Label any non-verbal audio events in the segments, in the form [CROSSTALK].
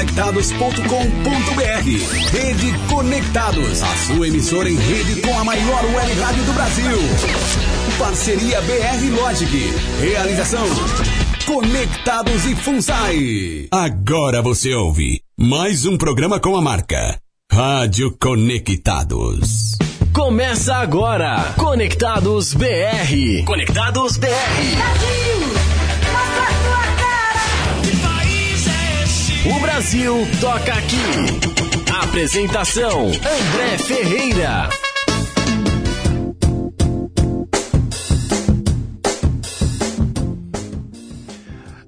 Redeconectados.com.br Rede Conectados, a sua emissora em rede com a maior web rádio do Brasil. Parceria BR Logic. Realização Conectados e FUNSAI. Agora você ouve mais um programa com a marca Rádio Conectados. Começa agora, Conectados BR. Conectados BR. Brasil, O Brasil toca aqui. Apresentação: André Ferreira.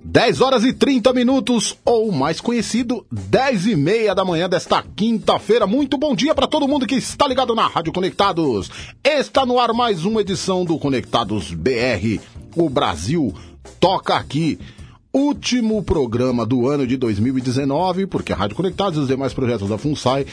10 horas e 30 minutos, ou mais conhecido, 10 e meia da manhã desta quinta-feira. Muito bom dia para todo mundo que está ligado na Rádio Conectados. Está no ar mais uma edição do Conectados BR. O Brasil toca aqui. Último programa do ano de 2019, porque a Rádio Conectados e os demais projetos da FUNSAI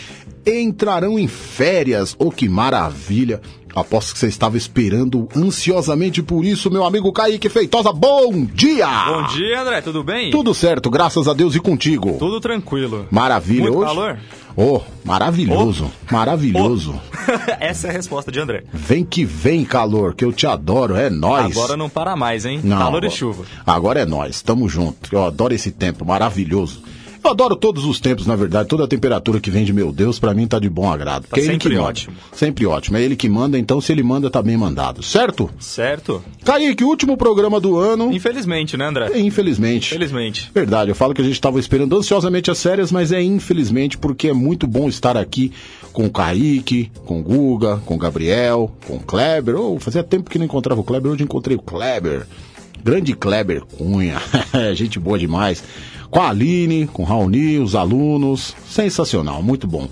entrarão em férias. Oh, que maravilha! Aposto que você estava esperando ansiosamente por isso, meu amigo Kaique Feitosa. Bom dia! Bom dia, André, tudo bem? Tudo certo, graças a Deus e contigo. Tudo tranquilo. Maravilha. Muito Hoje... calor? Oh, maravilhoso, maravilhoso. [LAUGHS] Essa é a resposta de André. Vem que vem, calor, que eu te adoro, é nós. Agora não para mais, hein? Não, calor e agora- chuva. Agora é nós, tamo junto. Eu adoro esse tempo, maravilhoso. Eu adoro todos os tempos, na verdade, toda a temperatura que vem de meu Deus, pra mim tá de bom agrado. Porque é sempre ótimo. Sempre ótimo. É ele que manda, então se ele manda, tá bem mandado. Certo? Certo? Kaique, último programa do ano. Infelizmente, né, André? Infelizmente. Infelizmente. Verdade, eu falo que a gente estava esperando ansiosamente as férias, mas é infelizmente porque é muito bom estar aqui com o Kaique, com o Guga, com o Gabriel, com o Kleber. Oh, fazia tempo que não encontrava o Kleber, hoje encontrei o Kleber. Grande Kleber Cunha, [LAUGHS] gente boa demais. Com a Aline, com o Raoni, os alunos, sensacional, muito bom.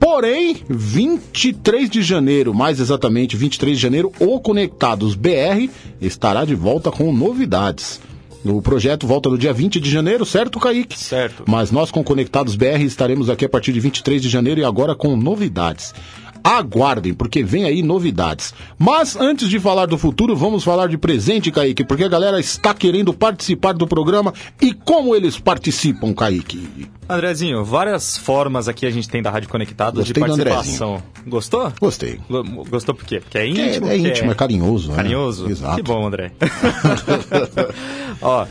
Porém, 23 de janeiro, mais exatamente 23 de janeiro, o Conectados BR estará de volta com novidades. O projeto volta no dia 20 de janeiro, certo, Kaique? Certo. Mas nós com Conectados BR estaremos aqui a partir de 23 de janeiro e agora com novidades. Aguardem, porque vem aí novidades. Mas antes de falar do futuro, vamos falar de presente, Kaique, porque a galera está querendo participar do programa. E como eles participam, Kaique? Andrezinho, várias formas aqui a gente tem da Rádio Conectados de Gostei do participação. Gostou? Gostei. Go- Gostou por quê? Porque é Que é- íntimo? é, porque íntimo, é carinhoso. né? Carinhoso? Exato. Que bom, André. [LAUGHS] Ó,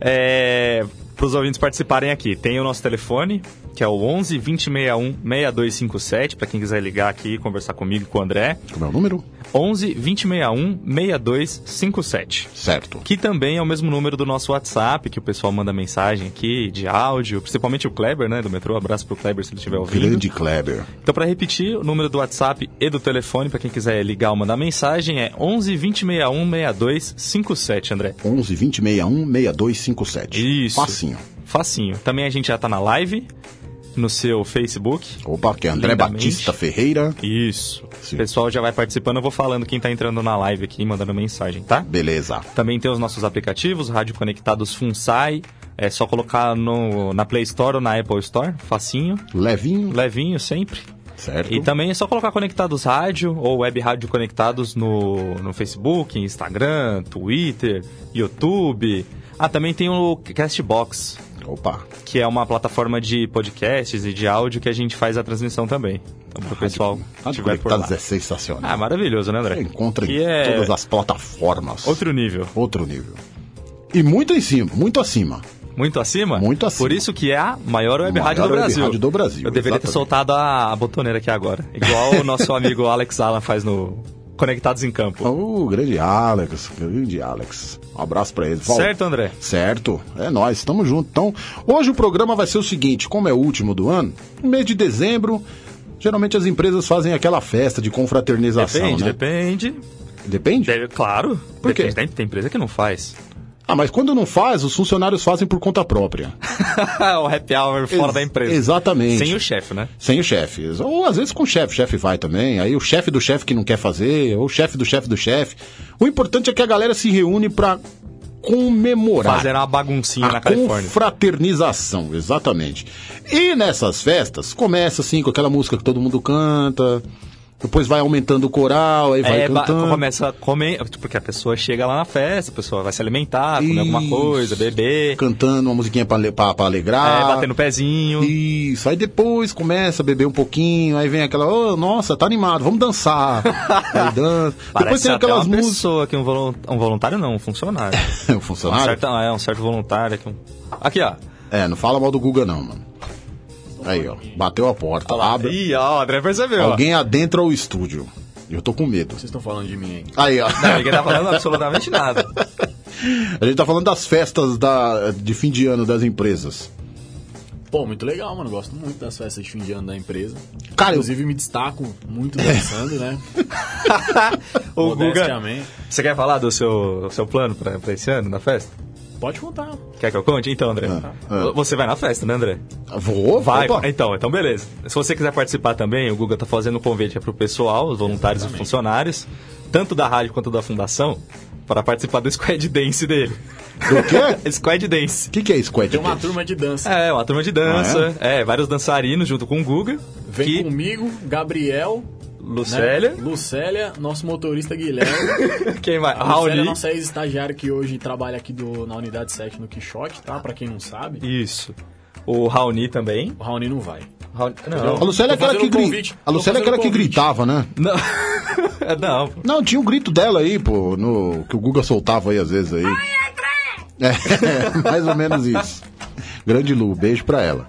é, para os ouvintes participarem aqui, tem o nosso telefone, que é o 11 2061 6257, para quem quiser ligar aqui e conversar comigo e com o André. Como é o número? 11 2061 6257. Certo. Que também é o mesmo número do nosso WhatsApp, que o pessoal manda mensagem aqui, de áudio, principalmente o Kleber, né, do metrô. Abraço pro Kleber se ele estiver ouvindo. Grande Kleber. Então, para repetir, o número do WhatsApp e do telefone, para quem quiser ligar ou mandar mensagem, é 11 2061 6257, André. 11 20 61 6257. Isso. Facinho. Facinho. Também a gente já tá na live, no seu Facebook. Opa, que é André Lindamente. Batista Ferreira. Isso. Sim. O pessoal já vai participando, eu vou falando quem tá entrando na live aqui, mandando mensagem, tá? Beleza. Também tem os nossos aplicativos, Rádio Conectados FUNSAI. É só colocar no, na Play Store ou na Apple Store, facinho, Levinho. levinho sempre. Certo. E também é só colocar Conectados Rádio ou Web Rádio Conectados no, no Facebook, Instagram, Twitter, YouTube. Ah, também tem o Castbox, Opa. que é uma plataforma de podcasts e de áudio que a gente faz a transmissão também. Então, pro pessoal que estiver por lá. É sensacional. Ah, maravilhoso, né, André? Você encontra que em é todas as plataformas. outro nível. Outro nível. E muito em cima, muito acima. Muito acima? Muito acima. Por isso que é a maior web Maior rádio do web Brasil. rádio do Brasil, Eu deveria ter exatamente. soltado a, a botoneira aqui agora. Igual o nosso [LAUGHS] amigo Alex Alan faz no Conectados em Campo. O grande Alex, grande Alex. Um abraço pra ele. Certo, André? Certo, é nós, estamos juntos. Então, hoje o programa vai ser o seguinte: como é o último do ano, no mês de dezembro, geralmente as empresas fazem aquela festa de confraternização, Depende, né? depende. Depende? Deve- claro. Por quê? Depende. Tem, tem empresa que não faz. Ah, mas quando não faz, os funcionários fazem por conta própria. [LAUGHS] o happy hour fora Ex- da empresa. Exatamente. Sem o chefe, né? Sem o chefe. Ou às vezes com o chefe, o chefe vai também. Aí o chefe do chefe que não quer fazer, ou o chefe do chefe do chefe. O importante é que a galera se reúne pra comemorar. Fazer uma baguncinha na Califórnia. confraternização, exatamente. E nessas festas, começa assim com aquela música que todo mundo canta, Depois vai aumentando o coral, aí vai É, cantando. começa a comer, porque a pessoa chega lá na festa, a pessoa vai se alimentar, comer alguma Isso. coisa, beber, Cantando uma musiquinha pra, pra, pra alegrar. é, batendo pezinho. Isso, aí depois começa a beber um pouquinho, aí vem aquela, oh, nossa, tá animado, vamos dançar. [LAUGHS] aí dança. depois Parece tem até aquelas músicas. pessoa aqui, um, volun- um voluntário não, um funcionário. o [LAUGHS] um funcionário? certo, é, um certo voluntário aqui. um- Aqui, ó. É, não fala mal do Guga não, mano. Aí, ó, bateu a porta, abre. Ih, ó, o André percebeu. Alguém adentra o estúdio. Eu tô com medo. Vocês estão falando de mim aí. Aí, ó. Não, ninguém tá falando absolutamente nada. [LAUGHS] A gente tá falando das festas da, de fim de ano das empresas. Pô, muito legal, mano. Gosto muito das festas de fim de ano da empresa. Cara, eu- Inclusive, me destaco muito dançando, né? [LAUGHS] o Guga, Modestamente. você quer falar do seu, seu plano pra, pra esse ano, na festa? Pode contar. Quer que eu conte? Então, André. ah. Você vai na festa, né, André? Vou, Vai, opa. então, então beleza. Se você quiser participar também, o Guga tá fazendo um convite para o pessoal, os voluntários e funcionários, tanto da rádio quanto da fundação, para participar do Squad Dance dele. Do quê? [LAUGHS] Squad Dance. O que, que é Squad Tem uma Dance? turma de dança. É, uma turma de dança, é? vários dançarinos junto com o Guga. Vem que comigo, Gabriel. Lucélia. Né? Lucélia, nosso motorista Guilherme. [LAUGHS] Quem mais? A Lucélia é Raoni. nossa ex-estagiária que hoje trabalha aqui do, na unidade 7 no Quixote, tá? Pra quem não sabe. Isso. O Raoni também. O Raoni não vai. Raoni... A Não. Lucélia é aquela que convite. A Lucélia é aquela que gritava, né? [LAUGHS] Não. não. Não, tinha um grito dela aí, pô, no, que o Guga soltava aí às vezes aí. É, [LAUGHS] mais ou menos isso. Grande Lu, beijo pra ela.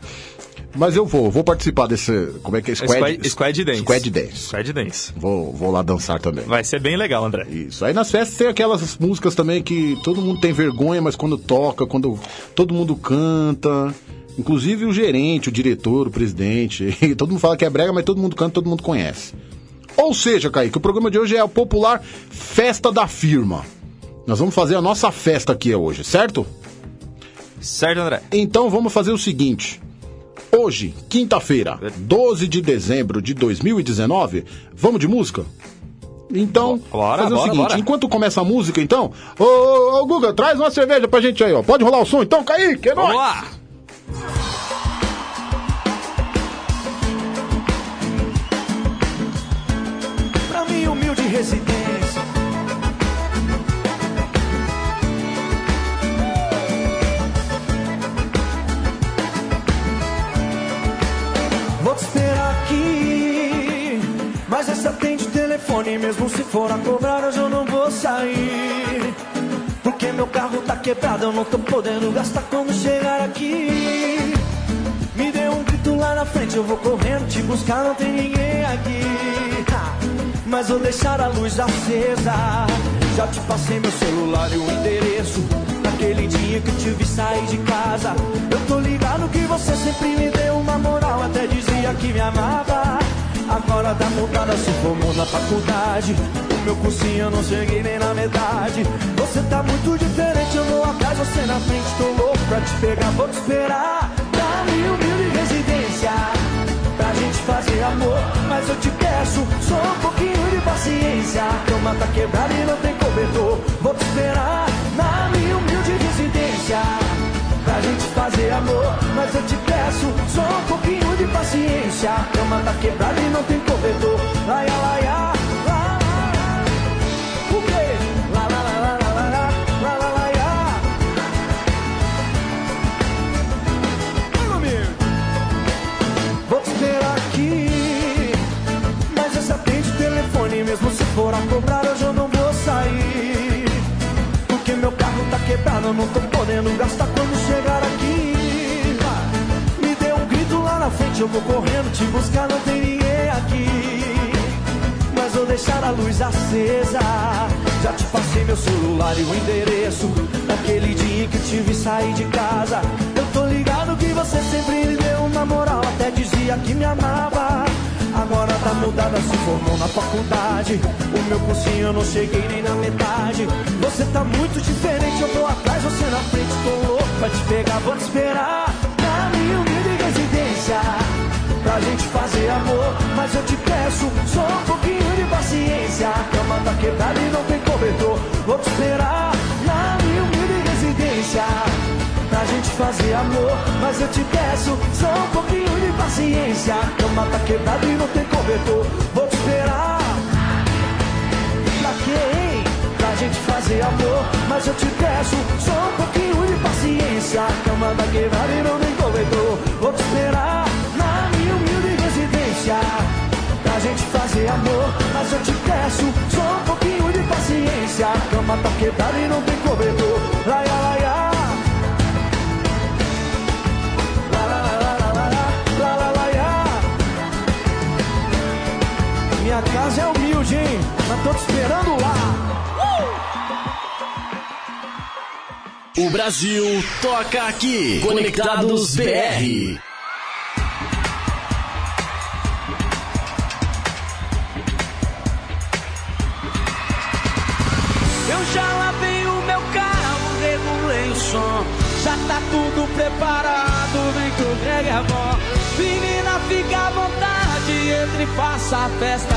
Mas eu vou, vou participar desse. Como é que é? Squad, Squad Dance. Squad Dance. Squad Dance. Vou, vou lá dançar também. Vai ser bem legal, André. Isso. Aí nas festas tem aquelas músicas também que todo mundo tem vergonha, mas quando toca, quando todo mundo canta. Inclusive o gerente, o diretor, o presidente. [LAUGHS] todo mundo fala que é brega, mas todo mundo canta, todo mundo conhece. Ou seja, Kaique, o programa de hoje é a popular Festa da Firma. Nós vamos fazer a nossa festa aqui hoje, certo? Certo, André? Então vamos fazer o seguinte. Hoje, quinta-feira, 12 de dezembro de 2019, vamos de música? Então, Bora, fazer o bora, seguinte, bora. enquanto começa a música, então, ô, ô, ô, Guga, traz uma cerveja pra gente aí, ó. Pode rolar o som então, Kaique, é Vamos nóis. lá! Atende telefone, mesmo se for a cobrar, hoje eu não vou sair. Porque meu carro tá quebrado, eu não tô podendo gastar quando chegar aqui. Me dê um grito lá na frente, eu vou correndo te buscar, não tem ninguém aqui. Mas vou deixar a luz acesa. Já te passei meu celular e o endereço. Naquele dia que te vi sair de casa. Eu tô ligado que você sempre me deu uma moral, até dizia que me amava. Agora tá mudada, se formou na faculdade. O meu cursinho eu não cheguei nem na metade. Você tá muito diferente, eu vou atrás, você na frente. Tô louco pra te pegar, vou te esperar. Minha humilde residência pra gente fazer amor. Mas eu te peço só um pouquinho de paciência. A cama tá quebrada e não tem cobertor. Vou te esperar na minha humilde residência. Pra gente fazer amor, mas eu te peço só um pouquinho de paciência. A cama tá quebrada e não tem cobertor. Laia, laia, lá, lá, lá. O quê? Lá, lá, lá, lá, lá, lá, lá, lá, amigo. Vou te esperar aqui. Mas essa atende o telefone, mesmo se for a cobrar, hoje eu não vou sair. Porque meu carro tá quebrado, eu não tô podendo gastar quando frente, eu vou correndo te buscar, não tem ninguém aqui. Mas vou deixar a luz acesa. Já te passei meu celular e o endereço. Naquele dia que te vi sair de casa. Eu tô ligado que você sempre me deu uma moral. Até dizia que me amava. Agora tá mudada, se formou na faculdade. O meu cursinho eu não cheguei nem na metade. Você tá muito diferente, eu tô atrás, você na frente. Tô louco pra te pegar, vou te esperar. Na minha humilde residência pra gente fazer amor. Mas eu te peço só um pouquinho de paciência. A cama tá quebrada e não tem cobertor. Vou te esperar na minha humilde residência. Pra gente fazer amor, mas eu te peço só um pouquinho de paciência. A cama tá quebrada e não tem cobertor. Vou te esperar. Pra hein? Pra gente fazer amor. Mas eu te peço só um pouquinho de paciência. A cama tá quebrada e não tem cobertor. Vou te esperar na paciência pra gente fazer amor. Mas eu te peço só um pouquinho de paciência. A cama tá quebrada e não tem cobertor. Laia, laia. Minha casa é humilde, hein? Mas tô te esperando lá. O Brasil toca aqui. Conectados BR. Tá tudo preparado, vem que o Greg é bom. Menina, fica à vontade, entre e faça a festa.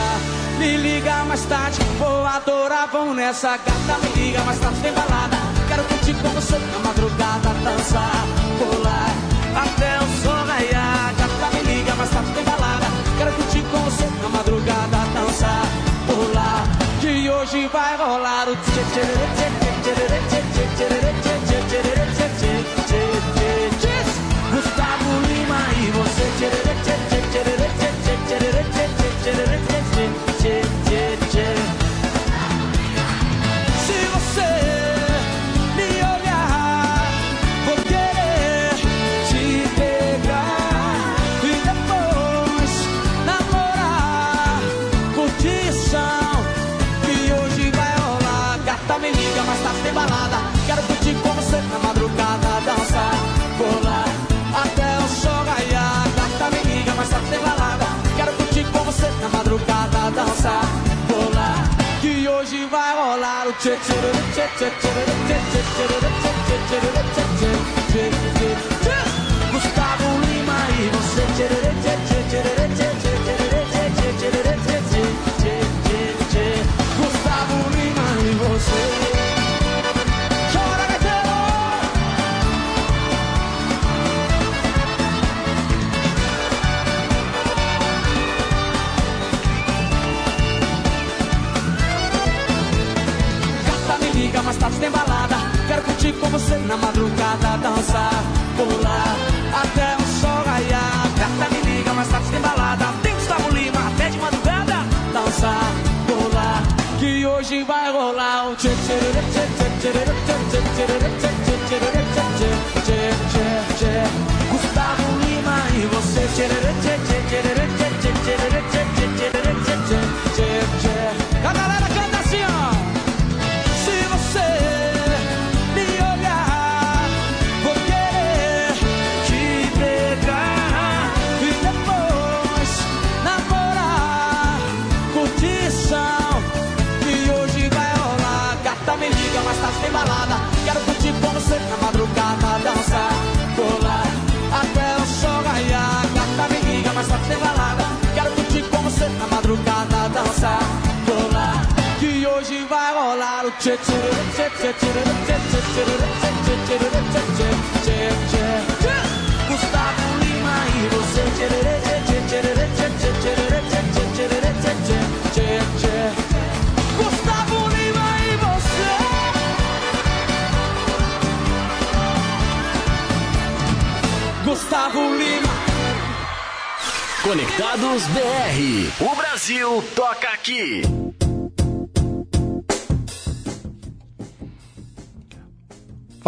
Me liga mais tarde, vou adorar, vão nessa gata. Me liga mais tarde, tem balada. Quero curtir com você na madrugada, dançar, pular. Até o sol raiar, gata, me liga mais tarde, tem balada. Quero curtir com você na madrugada, dançar, pular. Que hoje vai rolar o tchê tchê tchê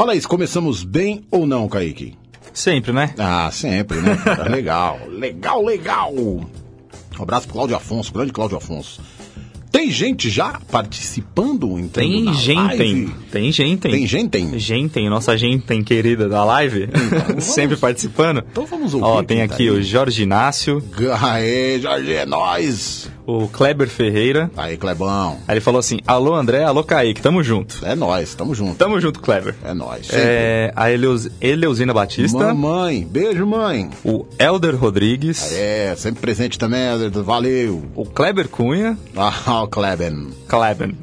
Fala aí, começamos bem ou não, Kaique? Sempre, né? Ah, sempre, né? [LAUGHS] Legal, legal, legal. Um abraço pro Cláudio Afonso, grande Cláudio Afonso. Tem gente já participando, então? Tem na gente, live? tem gente. Tem gente? Gente, nossa gente querida da live, [LAUGHS] sempre participando. Então vamos ouvir Ó, tem tá aqui aí. o Jorge Inácio, Aê, Jorge, é nóis. o Kleber Ferreira. Aí, Clebão. Aí ele falou assim: Alô André, alô Kaique, tamo junto. É nóis, tamo junto. Tamo junto, Kleber. É nóis. É, a Eleus, Eleusina Batista, Mamãe, beijo, mãe. o Elder Rodrigues, É, sempre presente também, Ederson, valeu. o Kleber Cunha, [LAUGHS] Ah, o Kleben. Kleben.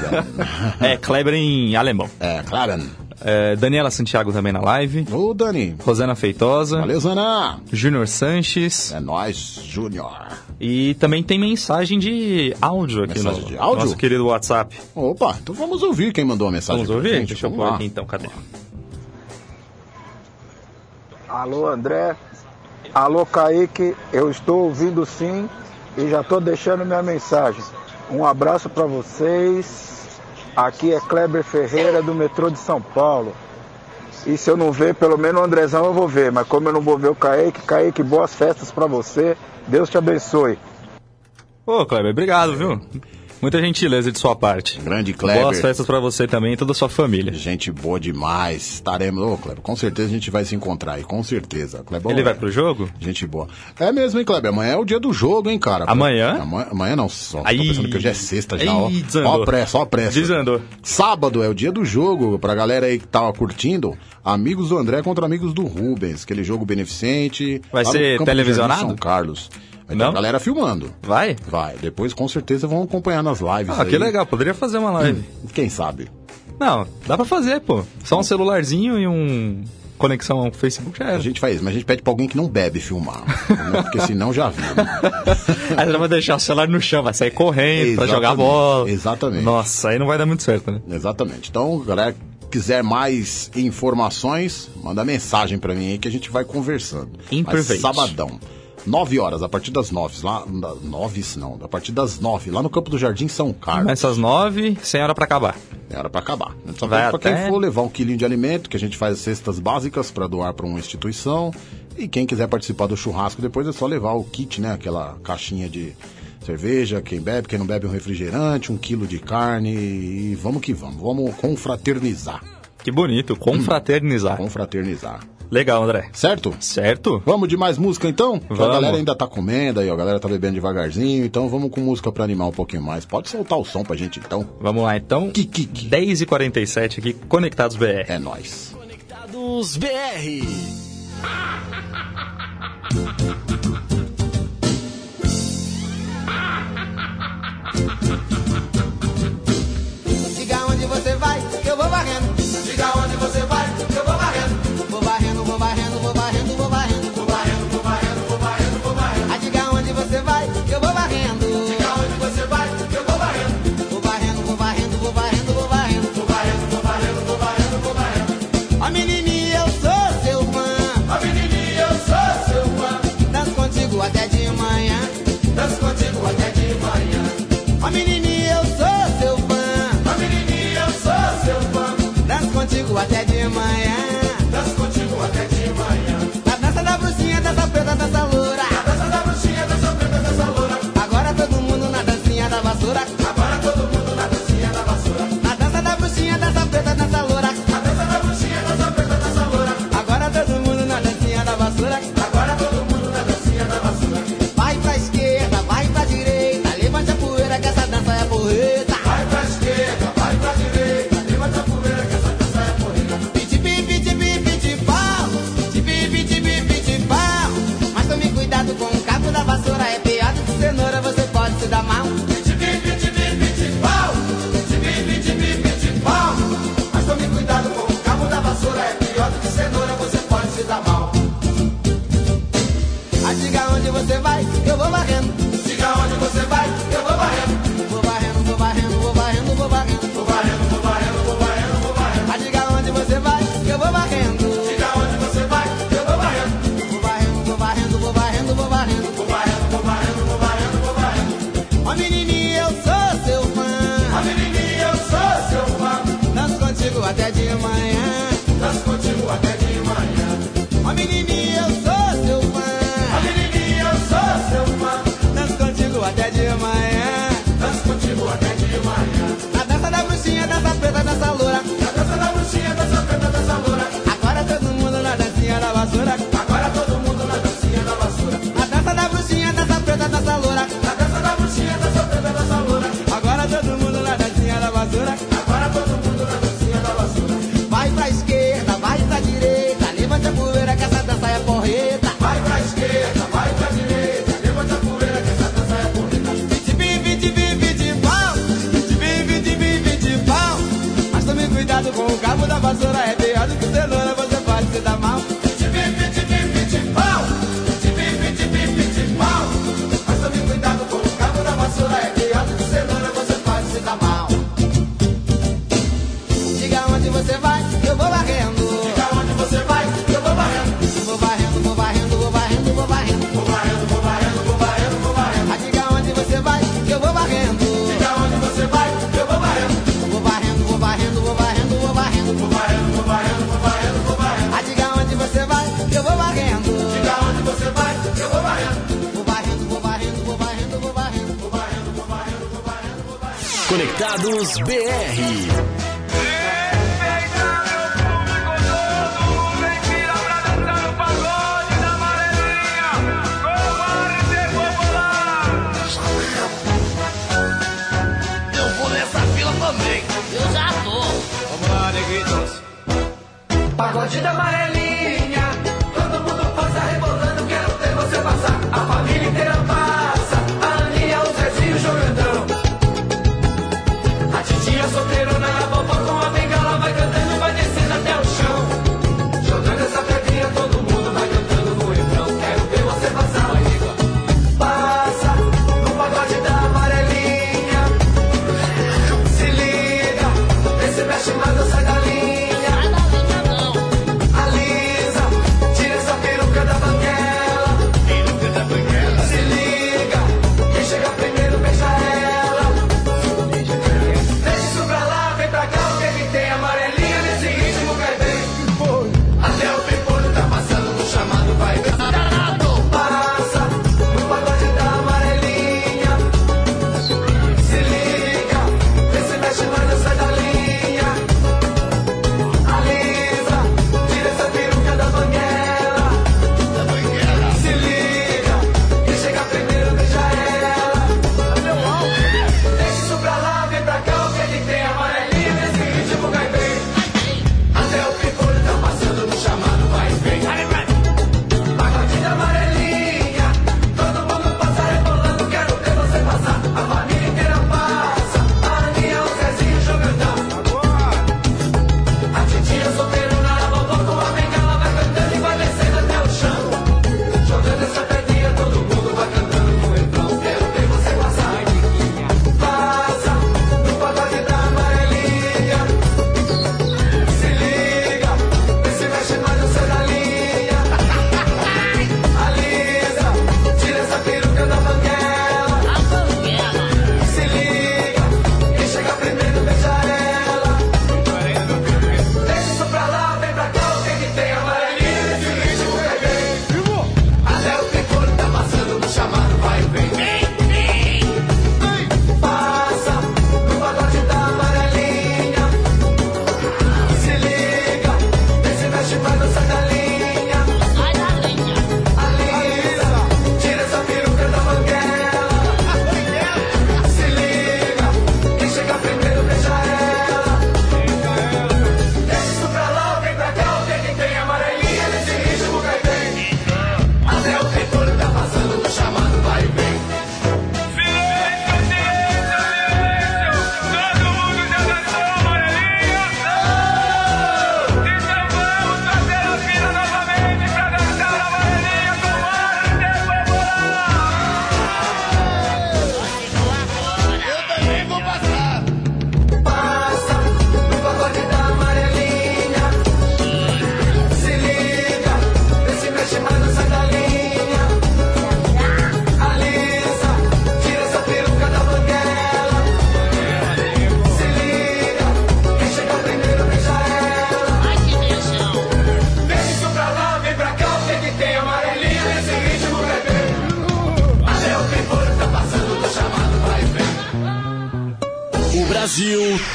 [LAUGHS] é, Kleber em alemão. É, Kleben. É, Daniela Santiago também na live. Ô, Dani. Rosana Feitosa. Valeu, Zana. Júnior Sanches. É nóis, Júnior. E também tem mensagem de áudio aqui Mensagem no de áudio? nosso querido WhatsApp. Opa, então vamos ouvir quem mandou a mensagem. Vamos ouvir? gente. Deixa eu pôr lá. aqui então, cadê? Alô André, alô Kaique, eu estou ouvindo sim e já estou deixando minha mensagem. Um abraço para vocês. Aqui é Kleber Ferreira do metrô de São Paulo. E se eu não ver, pelo menos o Andrezão eu vou ver. Mas como eu não vou ver o Kaique, Kaique, boas festas para você. Deus te abençoe. Ô, Kleber, obrigado, viu? Muita gentileza de sua parte. Grande Kleber. Boas festas pra você também e toda a sua família. Gente boa demais. Estaremos. Ô, Kleber, com certeza a gente vai se encontrar aí, com certeza. Kleber, Ele vai pro jogo? Gente boa. É mesmo, hein, Kleber? Amanhã é o dia do jogo, hein, cara? Amanhã? Amanhã, amanhã não, só. Tô Aí. pensando que hoje é sexta já, ó. Aí, desandou. Ó a pressa, ó a pressa. Desandou. Sábado é o dia do jogo, pra galera aí que tava curtindo, amigos do André contra amigos do Rubens, aquele jogo beneficente. Vai ser televisionado? São Carlos. Vai ter Não? a galera filmando. Vai? Vai. Depois, com certeza, vão acompanhar nas lives. Ah, aí. que legal, poderia fazer uma live. Quem sabe? Não, dá pra fazer, pô. Só um celularzinho e um conexão ao Facebook já A era. gente faz, mas a gente pede pra alguém que não bebe filmar. né? Porque senão já viu. [LAUGHS] Aí você vai deixar o celular no chão, vai sair correndo pra Exatamente, jogar bola. exatamente. Nossa, aí não vai dar muito certo, né? Exatamente. Então, galera, quiser mais informações, manda mensagem pra mim aí que a gente vai conversando. Mas Imperfeito. sabadão. 9 horas, a partir das 9, lá. 9 não, a partir das 9, lá no Campo do Jardim São Carlos. Começa às nove, sem hora pra acabar. É hora pra acabar. Só Vai pra quem for levar um quilinho de alimento, que a gente faz cestas básicas pra doar pra uma instituição. E quem quiser participar do churrasco depois é só levar o kit, né? Aquela caixinha de cerveja, quem bebe, quem não bebe um refrigerante, um quilo de carne e vamos que vamos. Vamos confraternizar. Que bonito, confraternizar. Confraternizar. Legal, André. Certo? Certo? Vamos de mais música então? Que A Vamos. galera ainda tá comendo aí, ó, a galera tá bebendo devagarzinho, então vamos com música pra animar um pouquinho mais. Pode soltar o som pra gente então. Vamos lá, então. 10h47 aqui, Conectados BR. É nóis. Conectados BR. [LAUGHS] BR.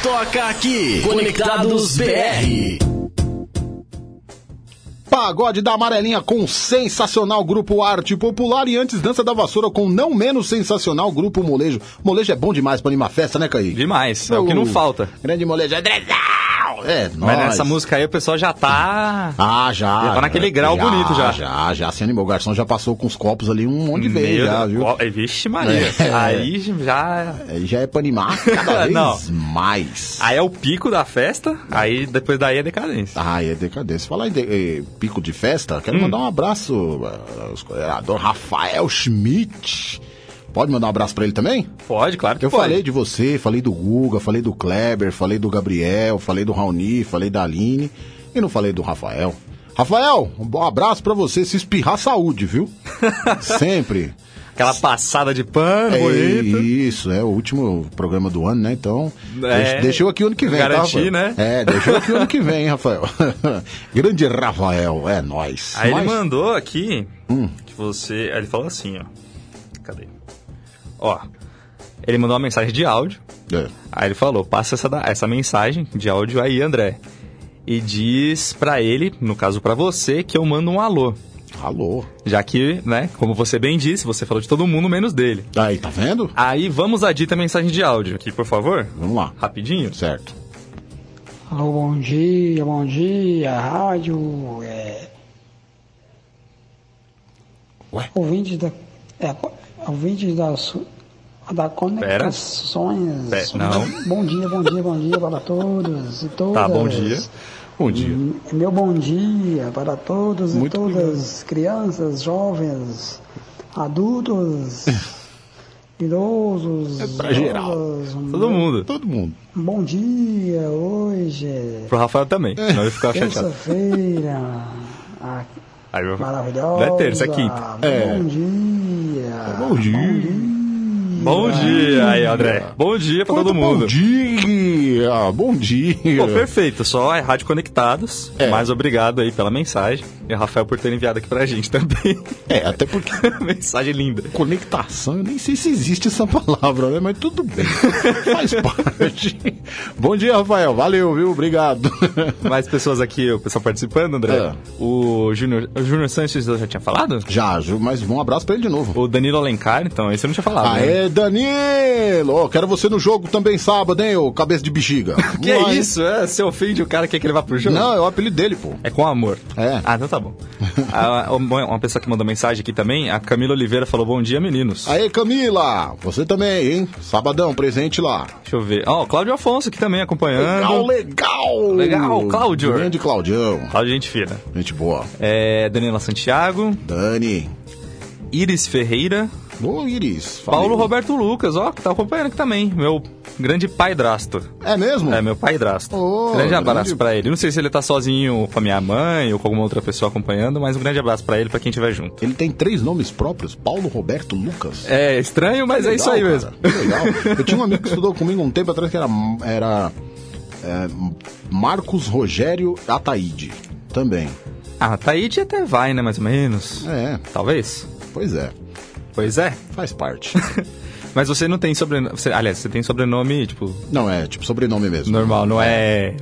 Toca aqui. Conectados BR. Pagode da Amarelinha com sensacional grupo Arte Popular e antes Dança da Vassoura com não menos sensacional grupo Molejo. Molejo é bom demais pra animar festa, né, Caí? Demais, é o que não falta. Grande Molejo. Andrezão! É, Mas nós. nessa música aí o pessoal já tá. Ah, já. Já tá naquele grau bonito já. Já, já. Se animou. O garçom já passou com os copos ali um monte de vez Meu já, viu? ó, Vixe, Maria. É. Aí já. Aí já é pra animar cada [LAUGHS] vez Não. mais. Aí é o pico da festa, aí depois daí é decadência. Ah, é decadência. Falar em de- eh, pico de festa, quero Hum. mandar um abraço uh, aos coordenador Rafael Schmidt. Pode mandar um abraço pra ele também? Pode, claro que Eu pode. falei de você, falei do Guga, falei do Kleber, falei do Gabriel, falei do Raoni, falei da Aline e não falei do Rafael. Rafael, um bom abraço pra você, se espirrar saúde, viu? [LAUGHS] Sempre. Aquela passada de pano, É bonito. isso, é o último programa do ano, né? Então, É, eu aqui ano que vem, garantir, tá, né? É, deixa eu aqui ano que vem, hein, Rafael. [LAUGHS] Grande Rafael, é nóis. Aí ele Mas- mandou aqui Hum. que você. Aí ele falou assim, ó. Ó. Ele mandou uma mensagem de áudio É. Aí ele falou, passa essa, essa mensagem de áudio aí, André. E diz pra ele, no caso pra você, que eu mando um alô. Alô. Já que, né, como você bem disse, você falou de todo mundo menos dele. Aí, tá vendo? Aí vamos à dita mensagem de áudio aqui, por favor. Vamos lá. Rapidinho. Certo. Alô, bom dia, bom dia, rádio. É... Ué? Ouvintes da. É, ouvintes da. Da Conexões. Pera, não. Bom dia, bom dia, bom dia para todos e todas. Tá, bom dia. Bom dia. Meu bom dia para todos Muito e todas, crianças, jovens, adultos, [LAUGHS] idosos. É pra geral. Todo mundo. Todo mundo. Bom dia hoje. Pro Rafael também, senão ele ficava chateado. Terça-feira. Maravilhosa. Não é terça, é quinta. É. Bom dia. Bom dia. Bom dia aí, André. Bom dia pra todo Muito mundo. Bom dia. Bom dia. Pô, perfeito, só é Rádio Conectados. É. Mais obrigado aí pela mensagem. E o Rafael por ter enviado aqui pra gente também. É, até porque [LAUGHS] mensagem linda. conectação, eu nem sei se existe essa palavra, né? Mas tudo bem. Faz parte. Bom dia, Rafael. Valeu, viu? Obrigado. Mais pessoas aqui, o pessoal participando, André. É. O Júnior Sanches eu já tinha falado? Já, mas um abraço pra ele de novo. O Danilo Alencar, então esse eu não tinha falado. né? Aê, Danilo! Quero você no jogo também sábado, hein, ô cabeça de bexiga. [LAUGHS] Que é isso? É, você ofende o cara que quer que ele vá pro jogo? Não, é o apelido dele, pô. É com amor. É. Ah, então tá bom. [LAUGHS] Ah, uma uma pessoa que mandou mensagem aqui também, a Camila Oliveira falou bom dia, meninos. Aê, Camila! Você também, hein? Sabadão, presente lá. Deixa eu ver. Ó, o Cláudio Afonso aqui também acompanhando. Legal, legal! Legal, Cláudio. Grande Claudião. Cláudio, gente fina. Gente boa. É, Daniela Santiago, Dani. Iris Ferreira, Ô, Iris. Paulo. Roberto Lucas, ó, que tá acompanhando aqui também. Meu grande pai drasto. É mesmo? É, meu pai drasto. Ô, grande abraço grande- pra ele. Não sei se ele tá sozinho com a minha mãe ou com alguma outra pessoa acompanhando, mas um grande abraço pra ele, pra quem estiver junto. Ele tem três nomes próprios: Paulo Roberto Lucas. É estranho, mas é isso aí Legal, mesmo. cara, que legal. Eu tinha um amigo que estudou comigo um tempo atrás que era, era é, Marcos Rogério Ataíde. Também. Ah, Taíde até vai, né, mais ou menos. É, Talvez. pois é. Pois é. Faz parte. [LAUGHS] Mas você não tem sobrenome. você- aliás, você tem sobrenome, tipo, Não, é tipo sobrenome mesmo. normal, não é.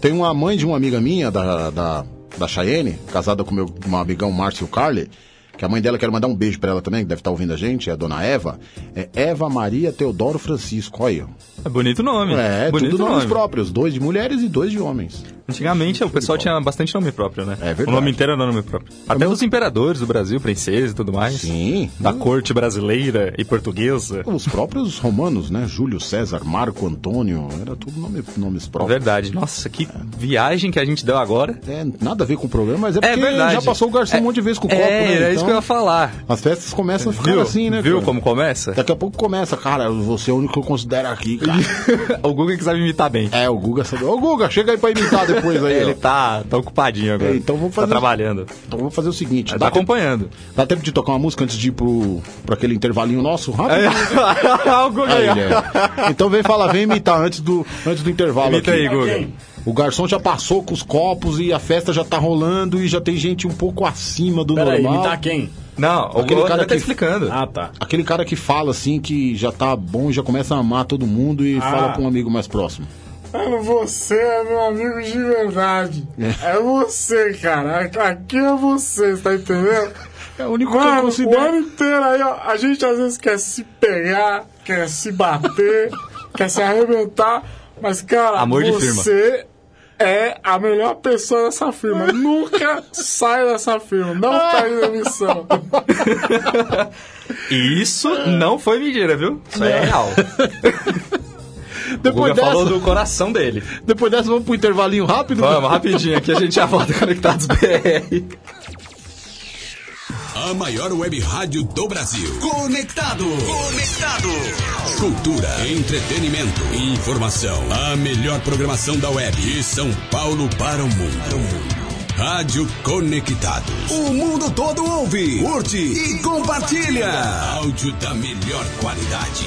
Tem uma mãe de uma amiga minha, da, da, da Cheyenne, casada com meu um amigão Márcio Carli, que a mãe dela quero mandar um beijo pra ela também, que deve estar ouvindo a gente, é a dona Eva. É Eva Maria Teodoro Francisco, olha. É bonito nome. É, bonito tudo nomes nome. próprios, dois de mulheres e dois de homens. Antigamente o pessoal tinha bastante nome próprio, né? É verdade. O nome inteiro era nome próprio. Até meu- os imperadores do Brasil, princesas e tudo mais. Sim. Da corte brasileira e portuguesa. Os próprios romanos, né? Júlio César, Marco Antônio, era tudo nome, nomes próprios. Verdade. Nossa, que viagem que a gente deu agora. É, nada a ver com o programa, mas é É porque verdade. já passou o garçom um monte de vezes com o é, copo, né? era isso Então, que eu ia falar. As festas começam a ficar Viu? assim, né? Viu cara? como começa? Daqui a pouco começa, cara, você é o único que eu considero aqui, cara. [LAUGHS] o Google que sabe imitar bem. é, o Guga sabe. Ô, Guga, chega aí pra imitar depois [LAUGHS] aí. Ele ó. tá, tá ocupadinho agora. É, então vamos Tá fazer- trabalhando. Então vamos fazer o seguinte: Tá dá, tempo, acompanhando. dá tempo de tocar uma música antes de ir pro, pro aquele intervalinho nosso? Rápido. [LAUGHS] Aí, aí, né? Então vem falar, vem imitar antes do, antes do intervalo Imita aqui. aí, Google. O garçom já passou com os copos e a festa já tá rolando e já tem gente um pouco acima do Pera aí, normal. imitar quem? Não, o Aquele cara tá que- explicando. Ah, tá. Aquele cara que fala assim que já tá bom, já começa a amar todo mundo e fala com um amigo mais próximo. Mano, você é meu amigo de verdade. É, você, cara. Aqui é você, tá entendendo? É o único que eu Mano, o ano inteiro aí, ó. A gente às vezes quer se pegar, quer se bater, [LAUGHS] quer se arrebentar. Mas, cara, Amor de firma. você é a melhor pessoa dessa firma. [LAUGHS] Nunca sai dessa firma. Não perde demissão. [LAUGHS] E isso não foi mentira, viu? Isso é real. O Depois dessa, falou do coração dele. depois dessa, vamos pro intervalinho rápido? Vamos, rapidinho aqui, a gente já volta Conectados BR. A maior web rádio do Brasil. Conectado. Conectado. Cultura, entretenimento, informação. A melhor programação da web. De São Paulo para o mundo. Rádio Conectados. O mundo todo ouve, curte e compartilha. Áudio da melhor qualidade.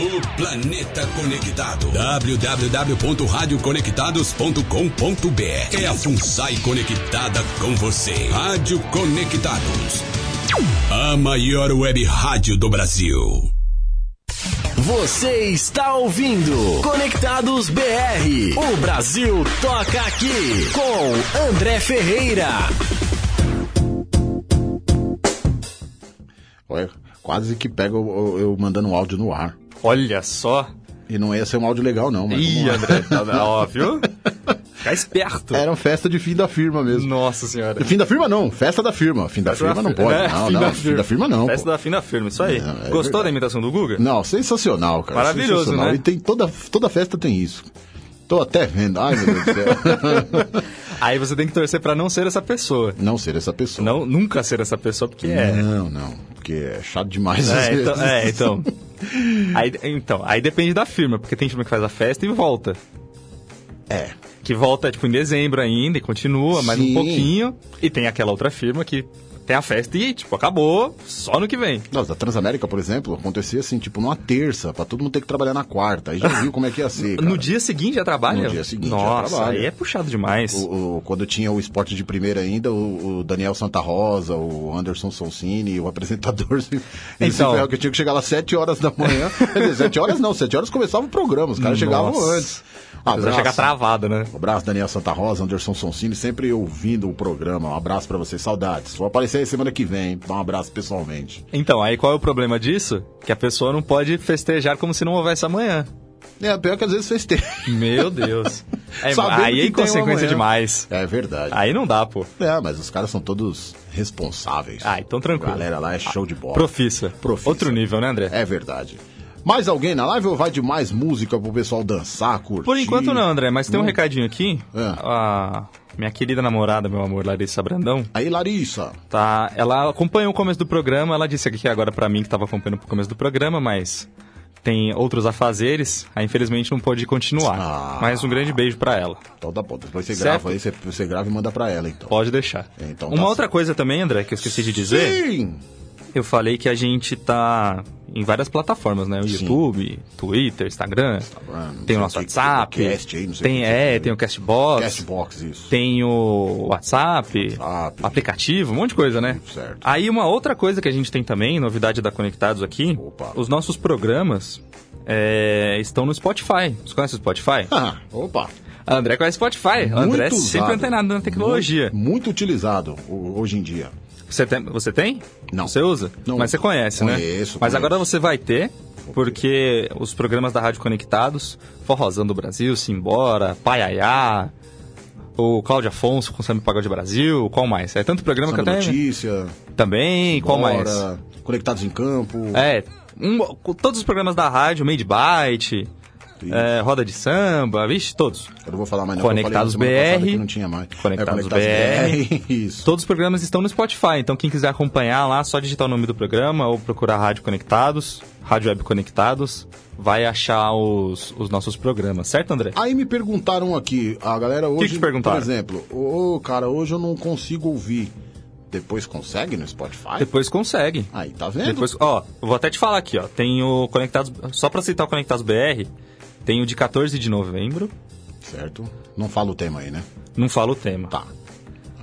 O planeta conectado. www.radioconectados.com.br É a FUNSAI conectada com você. Rádio Conectados. A maior web rádio do Brasil. Você está ouvindo Conectados BR. O Brasil toca aqui com André Ferreira. Olha, quase que pega eu, eu mandando um áudio no ar. Olha só. E não ia ser um áudio legal, não. Mas Ih. André, tá óbvio. Fica [LAUGHS] esperto. Era uma festa de fim da firma mesmo. Nossa senhora. Fim da firma não, festa da firma. Fim da firma não pode. É, não, fim não, da fim da firma não. Festa pô. da fim da firma, isso aí. É Gostou da imitação do Guga? Não, sensacional, cara. Maravilhoso, sensacional. né? E tem toda, toda festa tem isso. Tô até vendo. Ai, meu Deus do céu. [LAUGHS] Aí você tem que torcer pra não ser essa pessoa. não ser essa pessoa. Não, nunca ser essa pessoa, porque é. Não, não. Porque é chato demais às É, vezes. então, é, então. Aí, então. Aí depende da firma, porque tem firma que faz a festa e volta. É. Que volta, tipo, em dezembro ainda e continua mais um Sim. pouquinho. E tem aquela outra firma que tem a festa e, tipo, acabou só no que vem. Nossa, da Transamérica, por exemplo, acontecia assim, tipo, numa terça, pra todo mundo ter que trabalhar na quarta. Aí já viu como é que ia ser. cara. No dia seguinte já trabalha? No dia seguinte já Nossa, trabalha. aí é puxado demais. O, o- quando tinha o esporte de primeira ainda, o, o Daniel Santa Rosa, o Anderson Sonsini, o apresentador, [LAUGHS] Então. que eu tinha que chegar lá às 7 horas da manhã. Quer dizer, 7 horas não, 7 horas começava o programa, os caras chegavam antes. Você vai chegar Abraço. travado, né? Um abraço, Daniel Santa Rosa, Anderson Sonsini, sempre ouvindo o programa. Um abraço pra vocês, saudades. Vou aparecer aí semana que vem, dá um abraço pessoalmente. Então, aí qual é o problema disso? Que a pessoa não pode festejar como se não houvesse amanhã. É, pior que às vezes fez tempo. Meu Deus. [LAUGHS] É, aí é inconsequência demais. É verdade. Aí não dá, pô. É, mas os caras são todos responsáveis. Ah, então A tranquilo. galera lá é show de bola. Profissa. Profissa. Outro nível, né, André? É verdade. Mais alguém na live ou vai de mais música pro pessoal dançar, curtir? Por enquanto não, André, mas tem um Não? recadinho aqui. É. A minha querida namorada, meu amor, Larissa Brandão, Aí, Larissa. tá, ela acompanhou o começo do programa, ela disse aqui agora pra mim que tava acompanhando o começo do programa, mas tem outros afazeres, aí infelizmente não pôde continuar. Ah. Mas um grande beijo pra ela. Então tá bom, depois você Certo. grava aí, você, você grava e manda pra ela, então. Pode deixar. Então Uma tá outra certo. coisa também, André, que eu esqueci de dizer, Sim! Eu falei que a gente tá em várias plataformas, né? O Sim. YouTube, Twitter, Instagram, não tem o nosso que, WhatsApp, podcast aí, não sei tem, o que é, que- tem o Castbox, Castbox, isso. tem o WhatsApp, WhatsApp. aplicativo, um monte de coisa, né? Certo. Aí uma outra coisa que a gente tem também, novidade da Conectados aqui, Opa. os nossos programas é, estão no Spotify. Você conhece o Spotify? Ah, opa. André conhece Spotify. André Muito sempre usado. antenado na tecnologia. Muito, muito utilizado hoje em dia. Você tem? Você tem? Não. Você usa? Não Mas você conhece, né? Conheço, Mas conheço. agora você vai ter, porque os programas da Rádio Conectados, Forrozão do Brasil, Simbora, Paiaiá, o Cláudio Afonso com Samba Pagode Brasil, qual mais? É tanto programa Samba que até... Notícia, Também, qual mais? Conectados em Campo. É, um- todos os programas da rádio, Made Byte. É, Roda de Samba, vixe, todos. Eu não vou falar mais não, Conectados que BR. que não tinha mais. Conectados é, Conectados BR. [LAUGHS] Isso. Todos os programas estão no Spotify, então quem quiser acompanhar lá, só digitar o nome do programa ou procurar Rádio Conectados, Rádio Web Conectados, vai achar os, os nossos programas, certo, André? Aí me perguntaram aqui, a galera hoje, que te perguntaram? por exemplo, ô cara, hoje eu não consigo ouvir. Depois consegue no Spotify? Depois consegue. Aí, tá vendo? Depois, ó, vou até te falar aqui, ó. Tem o Conectados, só pra citar o Conectados BR, tem o de 14 de novembro, Certo. Não fala o tema aí, né? não fala o tema. Tá.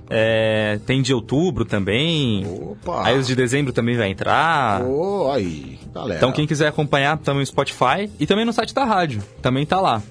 É, tem de outubro também. Opa. Aí os de dezembro também vai entrar. Ô, aí, galera. Então quem quiser acompanhar também no Spotify e também no site da rádio, também tá lá.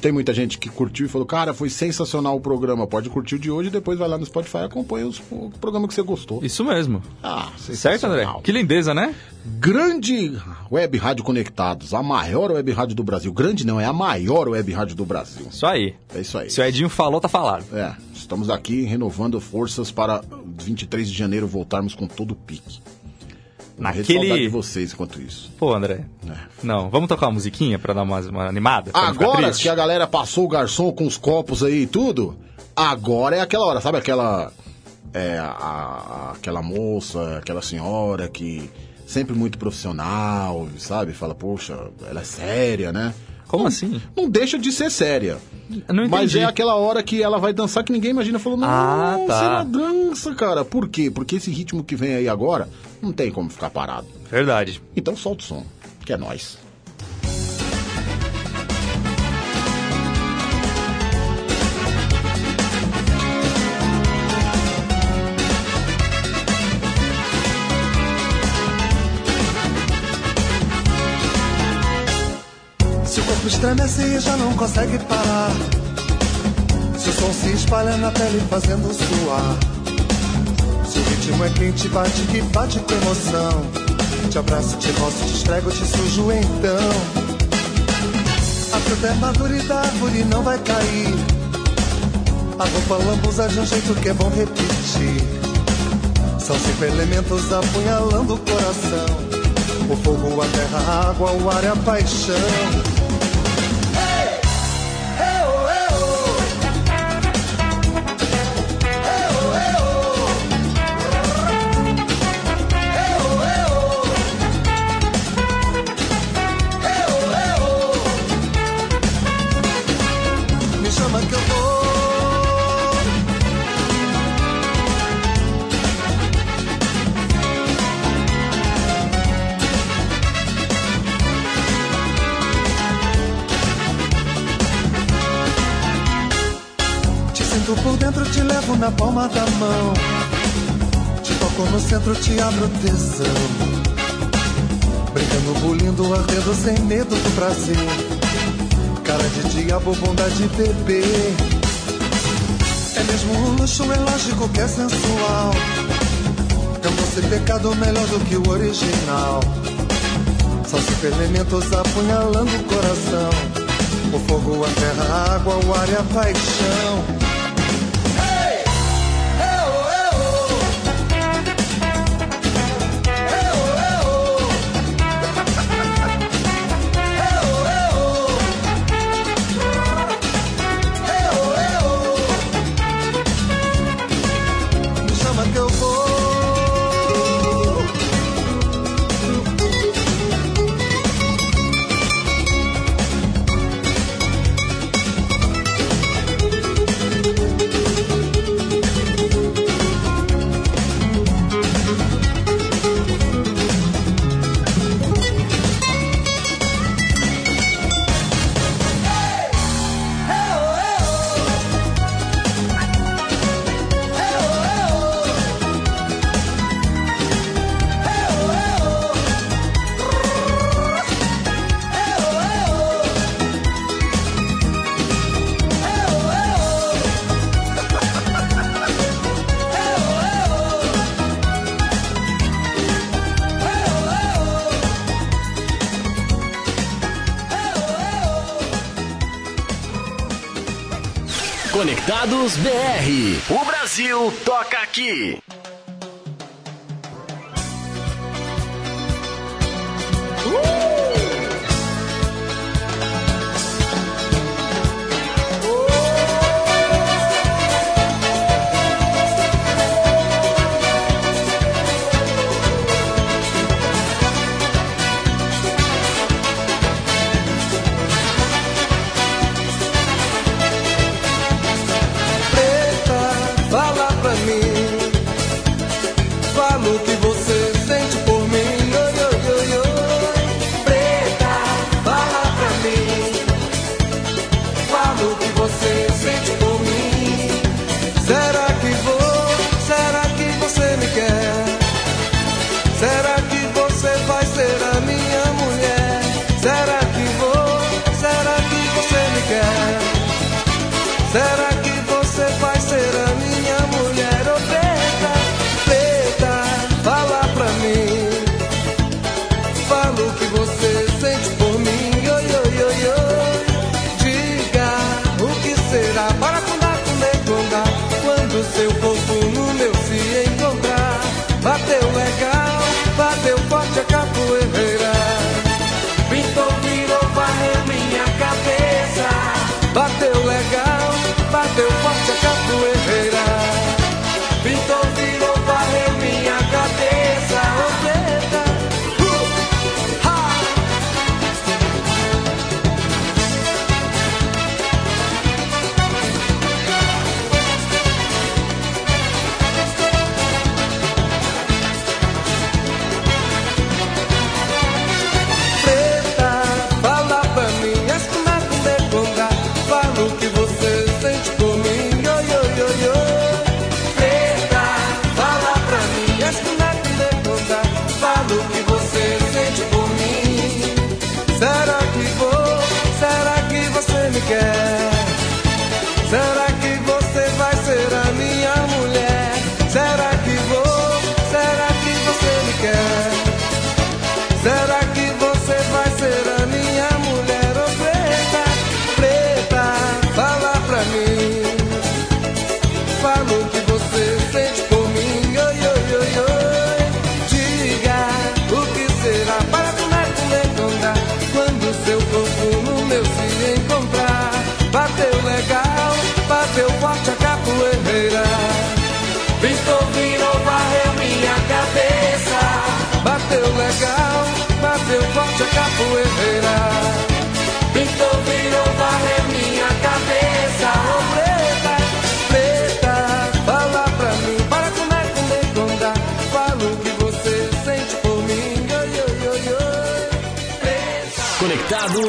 Tem muita gente que curtiu e falou, cara, foi sensacional o programa. Pode curtir o de hoje e depois vai lá no Spotify e acompanha os- o programa que você gostou. Isso mesmo. Ah, Certo, André? Que lindeza, né? Grande Web Rádio Conectados, a maior web rádio do Brasil. Grande não, é a maior web rádio do Brasil. Isso aí. É isso aí. Se o Edinho falou, tá falado. É, estamos aqui renovando forças para 23 de janeiro voltarmos com todo o pique. Morrer de Naquele. vocês enquanto isso. Pô, André. Não, vamos tocar uma musiquinha pra dar uma, uma animada? Agora que a galera passou o garçom com os copos aí e tudo, agora é aquela hora, sabe aquela. É, a- aquela moça, aquela senhora que sempre muito profissional, sabe? Fala, poxa, ela é séria, né? Como assim? Não deixa de ser séria. não Mas é aquela hora que ela vai dançar que ninguém imagina. Falou, não, Ah, tá. ela dança, cara. Por quê? Porque esse ritmo que vem aí agora não tem como ficar parado. Verdade. Então solta o som, que é nós. Estremece e já não consegue parar. Se o som se espalha na pele fazendo suar. Se o ritmo é quente, bate que bate com emoção. Te abraço, te roço, te esfrego, te sujo então. A fruta é madura e da árvore não vai cair. A roupa lambuza de um jeito que é bom repetir. São cinco elementos apunhalando o coração. O fogo, a terra, a água, o ar e a paixão. Dentro, te levo na palma da mão. Te toco no centro, te abro tesão. Brincando, bulindo, ardendo sem medo do prazer. Cara de diabo, bondade de bebê. É mesmo um luxo, é lógico que é sensual. É um doce pecado melhor do que o original. São cinco elementos apunhalando o coração. O fogo, a terra, a água, o ar e a paixão. Conectados BR. O Brasil toca aqui.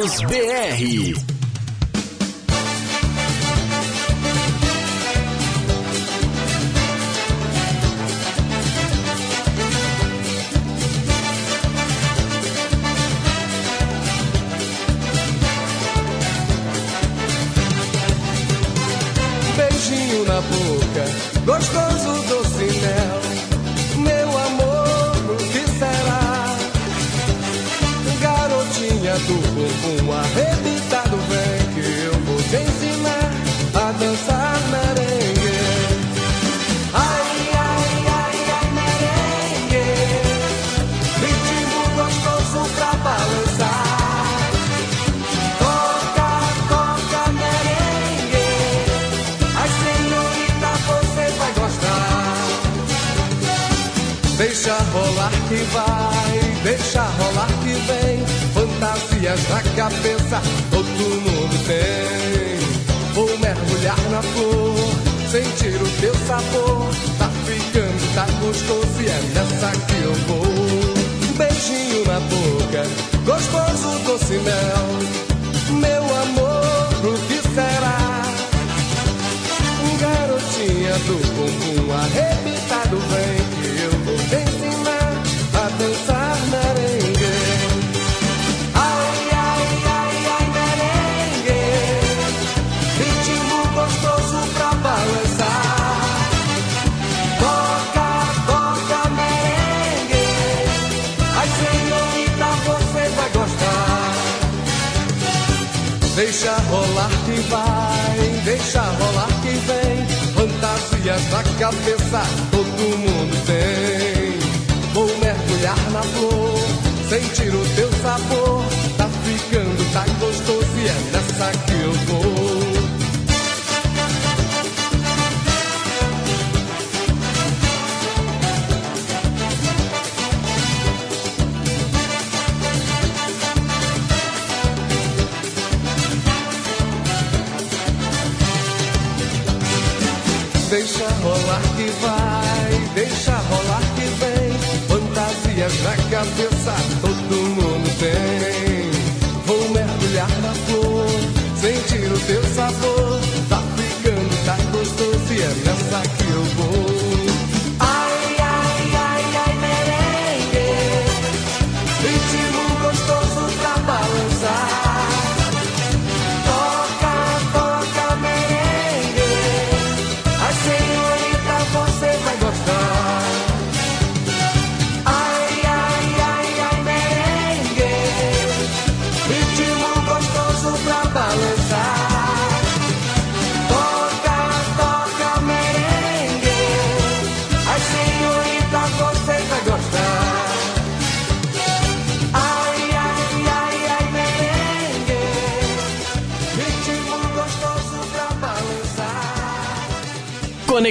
News BR. do bumbum arrebitado vem que eu vou te ensinar a dançar merengue. Ai, ai, ai, ai, merengue, ritmo gostoso pra balançar. Toca, toca, merengue, A senhorita você vai gostar. Deixa rolar que vai, deixa rolar minhas na cabeça, todo mundo tem. Vou mergulhar na flor, sentir o teu sabor. Tá ficando, tá gostoso e é nessa que eu vou. Um beijinho na boca, gostoso doce mel. Meu amor, o que será? Um garotinha do bumbum arrebitado vem que eu vou te ensinar a dançar. na cabeça. que vai, deixa rolar que vem, fantasias na cabeça.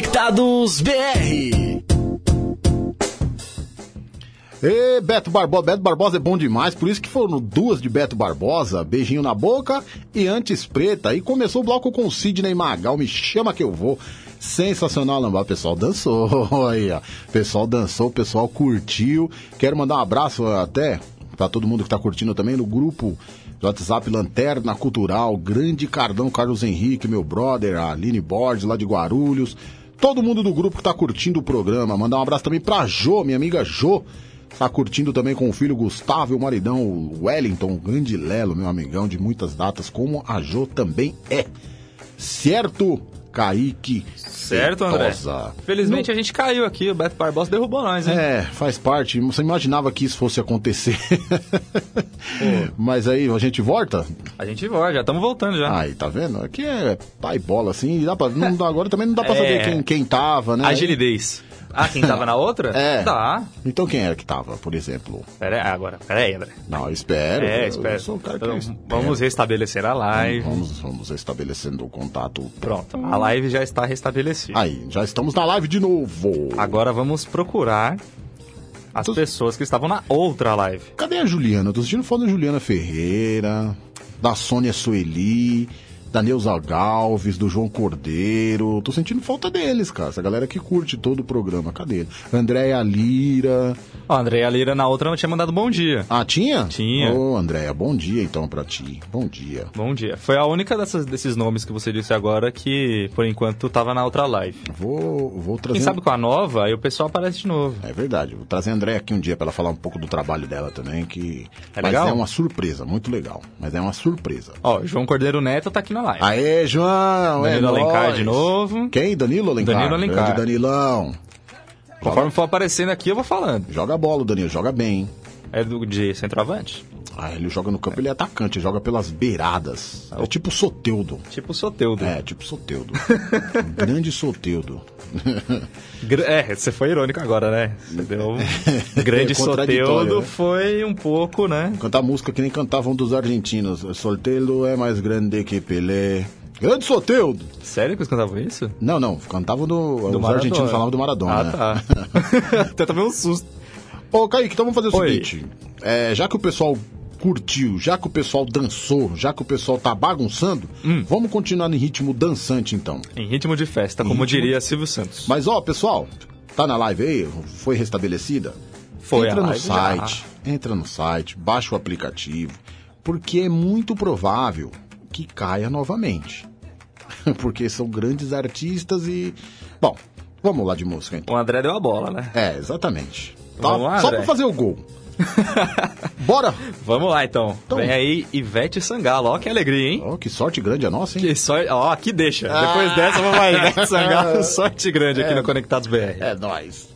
Conectados BR. E Beto Barbosa, Beto Barbosa é bom demais, por isso que foram duas de Beto Barbosa, beijinho na boca e antes preta. E começou o bloco com Sidney Magal, me chama que eu vou. Sensacional, Lambá. O pessoal dançou [LAUGHS] aí, ó. O pessoal dançou, pessoal curtiu. Quero mandar um abraço até para todo mundo que tá curtindo também no grupo do WhatsApp Lanterna Cultural, Grande Cardão, Carlos Henrique, meu brother, a Aline Borges lá de Guarulhos. Todo mundo do grupo que tá curtindo o programa. Mandar um abraço também pra Jo, minha amiga Jo. Tá curtindo também com o filho Gustavo e o maridão Wellington, o grande Lelo, meu amigão de muitas datas, como a Jo também é. Certo, Kaique? Certo, André? Felizmente a gente caiu aqui, o Beto Barbosa derrubou nós, hein? É, faz parte. Você imaginava que isso fosse acontecer. [LAUGHS] Mas aí a gente volta? A gente volta, já estamos voltando já. Aí, tá vendo? Aqui é pai bola, assim. Dá pra, não, dá- agora também não dá pra É. saber quem, quem tava, né? Agilidez. Ah, quem tava [LAUGHS] na outra? É. Tá. Então quem era que tava, por exemplo? Pera aí, agora, pera aí, André. Não, eu espero. É, Eu- espera. Eu sou o cara que Então, vamos restabelecer a live. Vamos, vamos estabelecendo o contato. Pronto, a live já está restabelecida. Aí, já estamos na live de novo. Agora vamos procurar as pessoas que estavam na outra live. Cadê a Juliana? Eu tô sentindo falta da Juliana Ferreira, da Sônia Sueli, da Neuza Galves, do João Cordeiro. Tô sentindo falta deles, cara. Essa galera que curte todo o programa. Cadê ele? Andréia Lira. Ó, a Andréia Lira na outra não tinha mandado bom dia. Ah, tinha? Tinha. Ô, Andréia, bom dia então pra ti. Bom dia. Bom dia. Foi a única dessas, desses nomes que você disse agora que, por enquanto, tava na outra live. Vou, vou trazer. Quem sabe com a nova, aí o pessoal aparece de novo. É verdade. Vou trazer a Andréia aqui um dia pra ela falar um pouco do trabalho dela também, que. É Mas legal? é uma surpresa, muito legal. Mas é uma surpresa. Ó, João Cordeiro Neto tá aqui na live. Aê, João! Danilo é Alencar nóis. de novo. Quem? Danilo Alencar? Danilo Alencar. Grande Danilão. Conforme for aparecendo aqui, eu vou falando. Joga bola, Danilo, joga bem. É do, de centroavante? Ah, ele joga no campo, ele é atacante, joga pelas beiradas. É tipo Soteudo. Tipo Soteudo. É, tipo Soteudo. Grande Soteudo. É, você foi irônico agora, né? Você deu um [LAUGHS] grande É Soteudo, né? foi um pouco, né? Cantar música que nem cantavam dos argentinos. Soteudo é mais grande que Pelé. Grande Soteudo! Sério que eles cantavam isso? Não, não, cantavam do. os Maradona. argentinos falavam do Maradona. Ah, tá. [LAUGHS] [LAUGHS] Até tomei um susto. Ô, Kaique, então vamos fazer o Oi. seguinte. É, já que o pessoal curtiu, já que o pessoal dançou, já que o pessoal tá bagunçando, Hum. vamos continuar em ritmo dançante, então. Em ritmo de festa, como ritmo diria Silvio Santos. Mas, ó, pessoal, tá na live aí? Foi restabelecida? Foi Entra a no live já. site, entra no site, baixa o aplicativo, porque é muito provável que caia novamente. [LAUGHS] porque são grandes artistas e... Bom, vamos lá de música, então. O André deu a bola, né? É, exatamente. Tá? Lá, Só pra fazer o gol. [LAUGHS] Bora! Vamos lá, então. Então. Vem aí Ivete Sangalo. Ó que alegria, hein? Ó, que sorte grande a nossa, hein? Que sorte. Ó, aqui deixa. Depois Ah. dessa, vamos lá. Ivete Sangalo. [LAUGHS] Sorte grande aqui É. no Conectados BR. É nóis.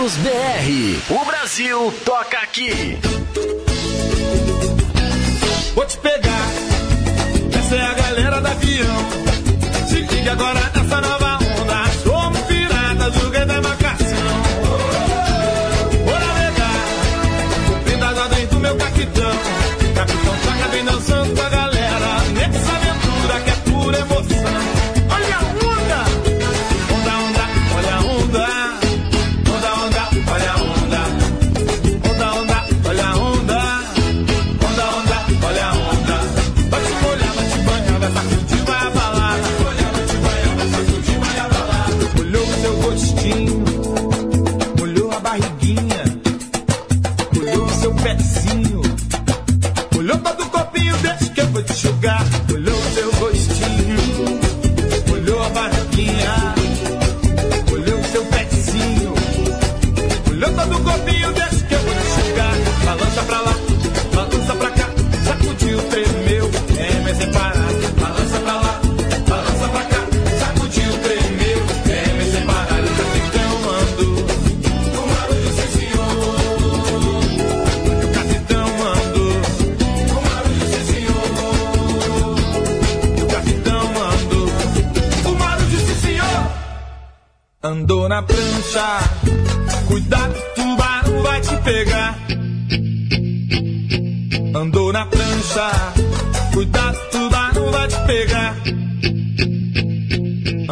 BR. O Brasil toca aqui. Vou te pegar. Essa é a galera da avião. Se liga agora nessa nova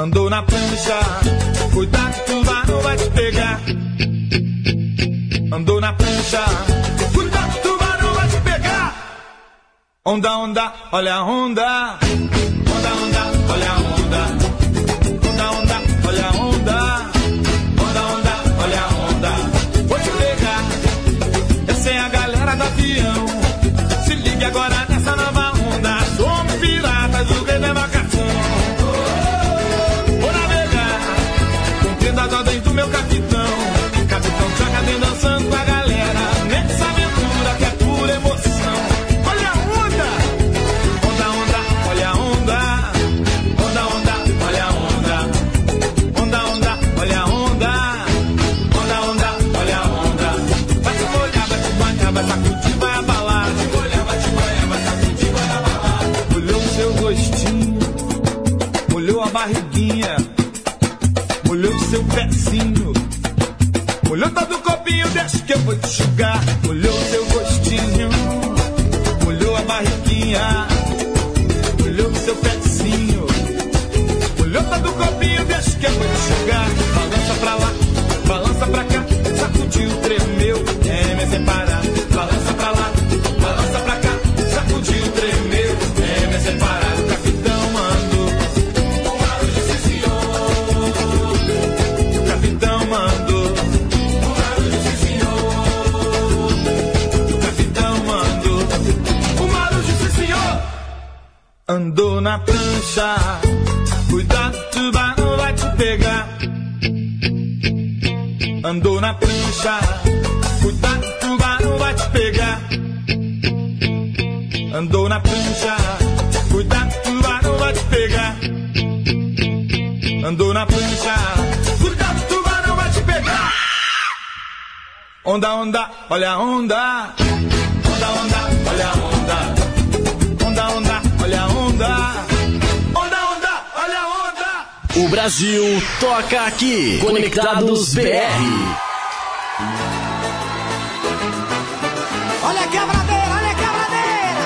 Andou na prancha, cuidado que o tubarão vai te pegar. Andou na prancha, cuidado que o tubarão vai te pegar. Onda, onda, olha a onda. Onda, onda, olha a onda. que eu vou te sugar. Molhou seu gostinho, molhou a barriguinha, molhou seu pezinho, molhou todo o copinho, deixa que eu vou te sugar. Balança pra lá. puxar. Cuidado, tubarão vai te pegar. Andou na prancha. Cuidado, tubarão vai te pegar. Andou na prancha. Cuidado, tubarão vai te pegar. Andou na prancha. Cuidado, tubarão vai te pegar. Onda, onda, olha a onda. Brasil toca aqui. Conectados BR. Olha a quebradeira, olha a quebradeira.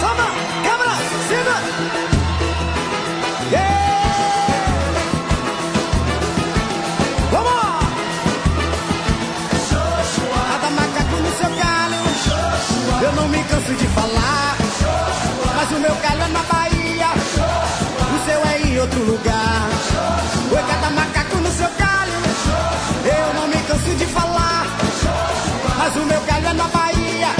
Samba, quebra, cima. Vamos! Cada macaco no seu galho. Eu não me canso de falar. Mas o meu galho é outro lugar. Oi, cada macaco no seu galho. Eu não me canso de falar. Mas o meu galho é na Bahia.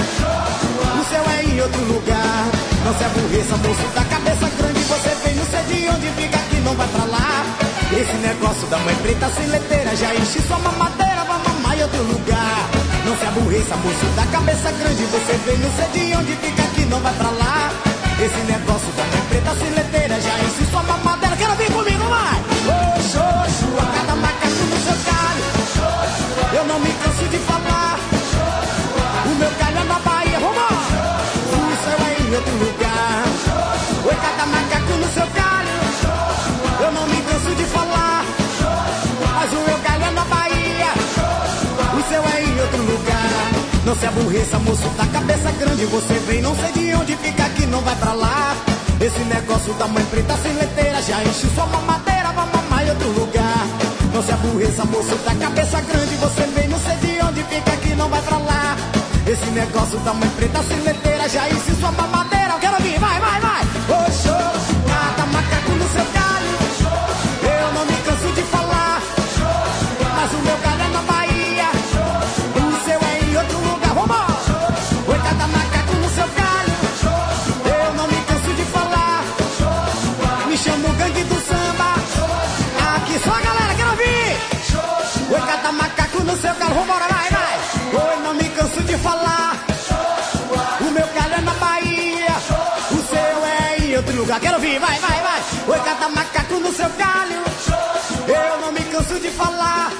O seu é em outro lugar. Não se aborreça, moço da cabeça grande. Você vem, não sei de onde fica que não vai pra lá. Esse negócio da mãe preta cileteira já enche sua mamadeira. Vai mamar em outro lugar. Não se aborreça, moço da cabeça grande. Você vem, não sei de onde fica que não vai pra lá. Esse negócio da mãe preta cileteira já enche sua mamadeira. Não se aborreça, moço da cabeça grande. Você vem, não sei de onde fica que não vai pra lá. Esse negócio da mãe preta sem leiteira já enche sua mamadeira, vai mamar em outro lugar. Não se aborreça, moço da cabeça grande. Você vem, não sei de onde fica que não vai pra lá. Esse negócio da mãe preta sem leiteira já enche sua mamadeira. Eu quero ouvir, vai, vai, vai. Oxô, Vambora, vai, vai. Oi, não me canso de falar. O meu galho é na Bahia. O seu é em outro lugar. Quero ouvir, vai, vai, vai. Oi, cada macaco no seu galho. Eu não me canso de falar.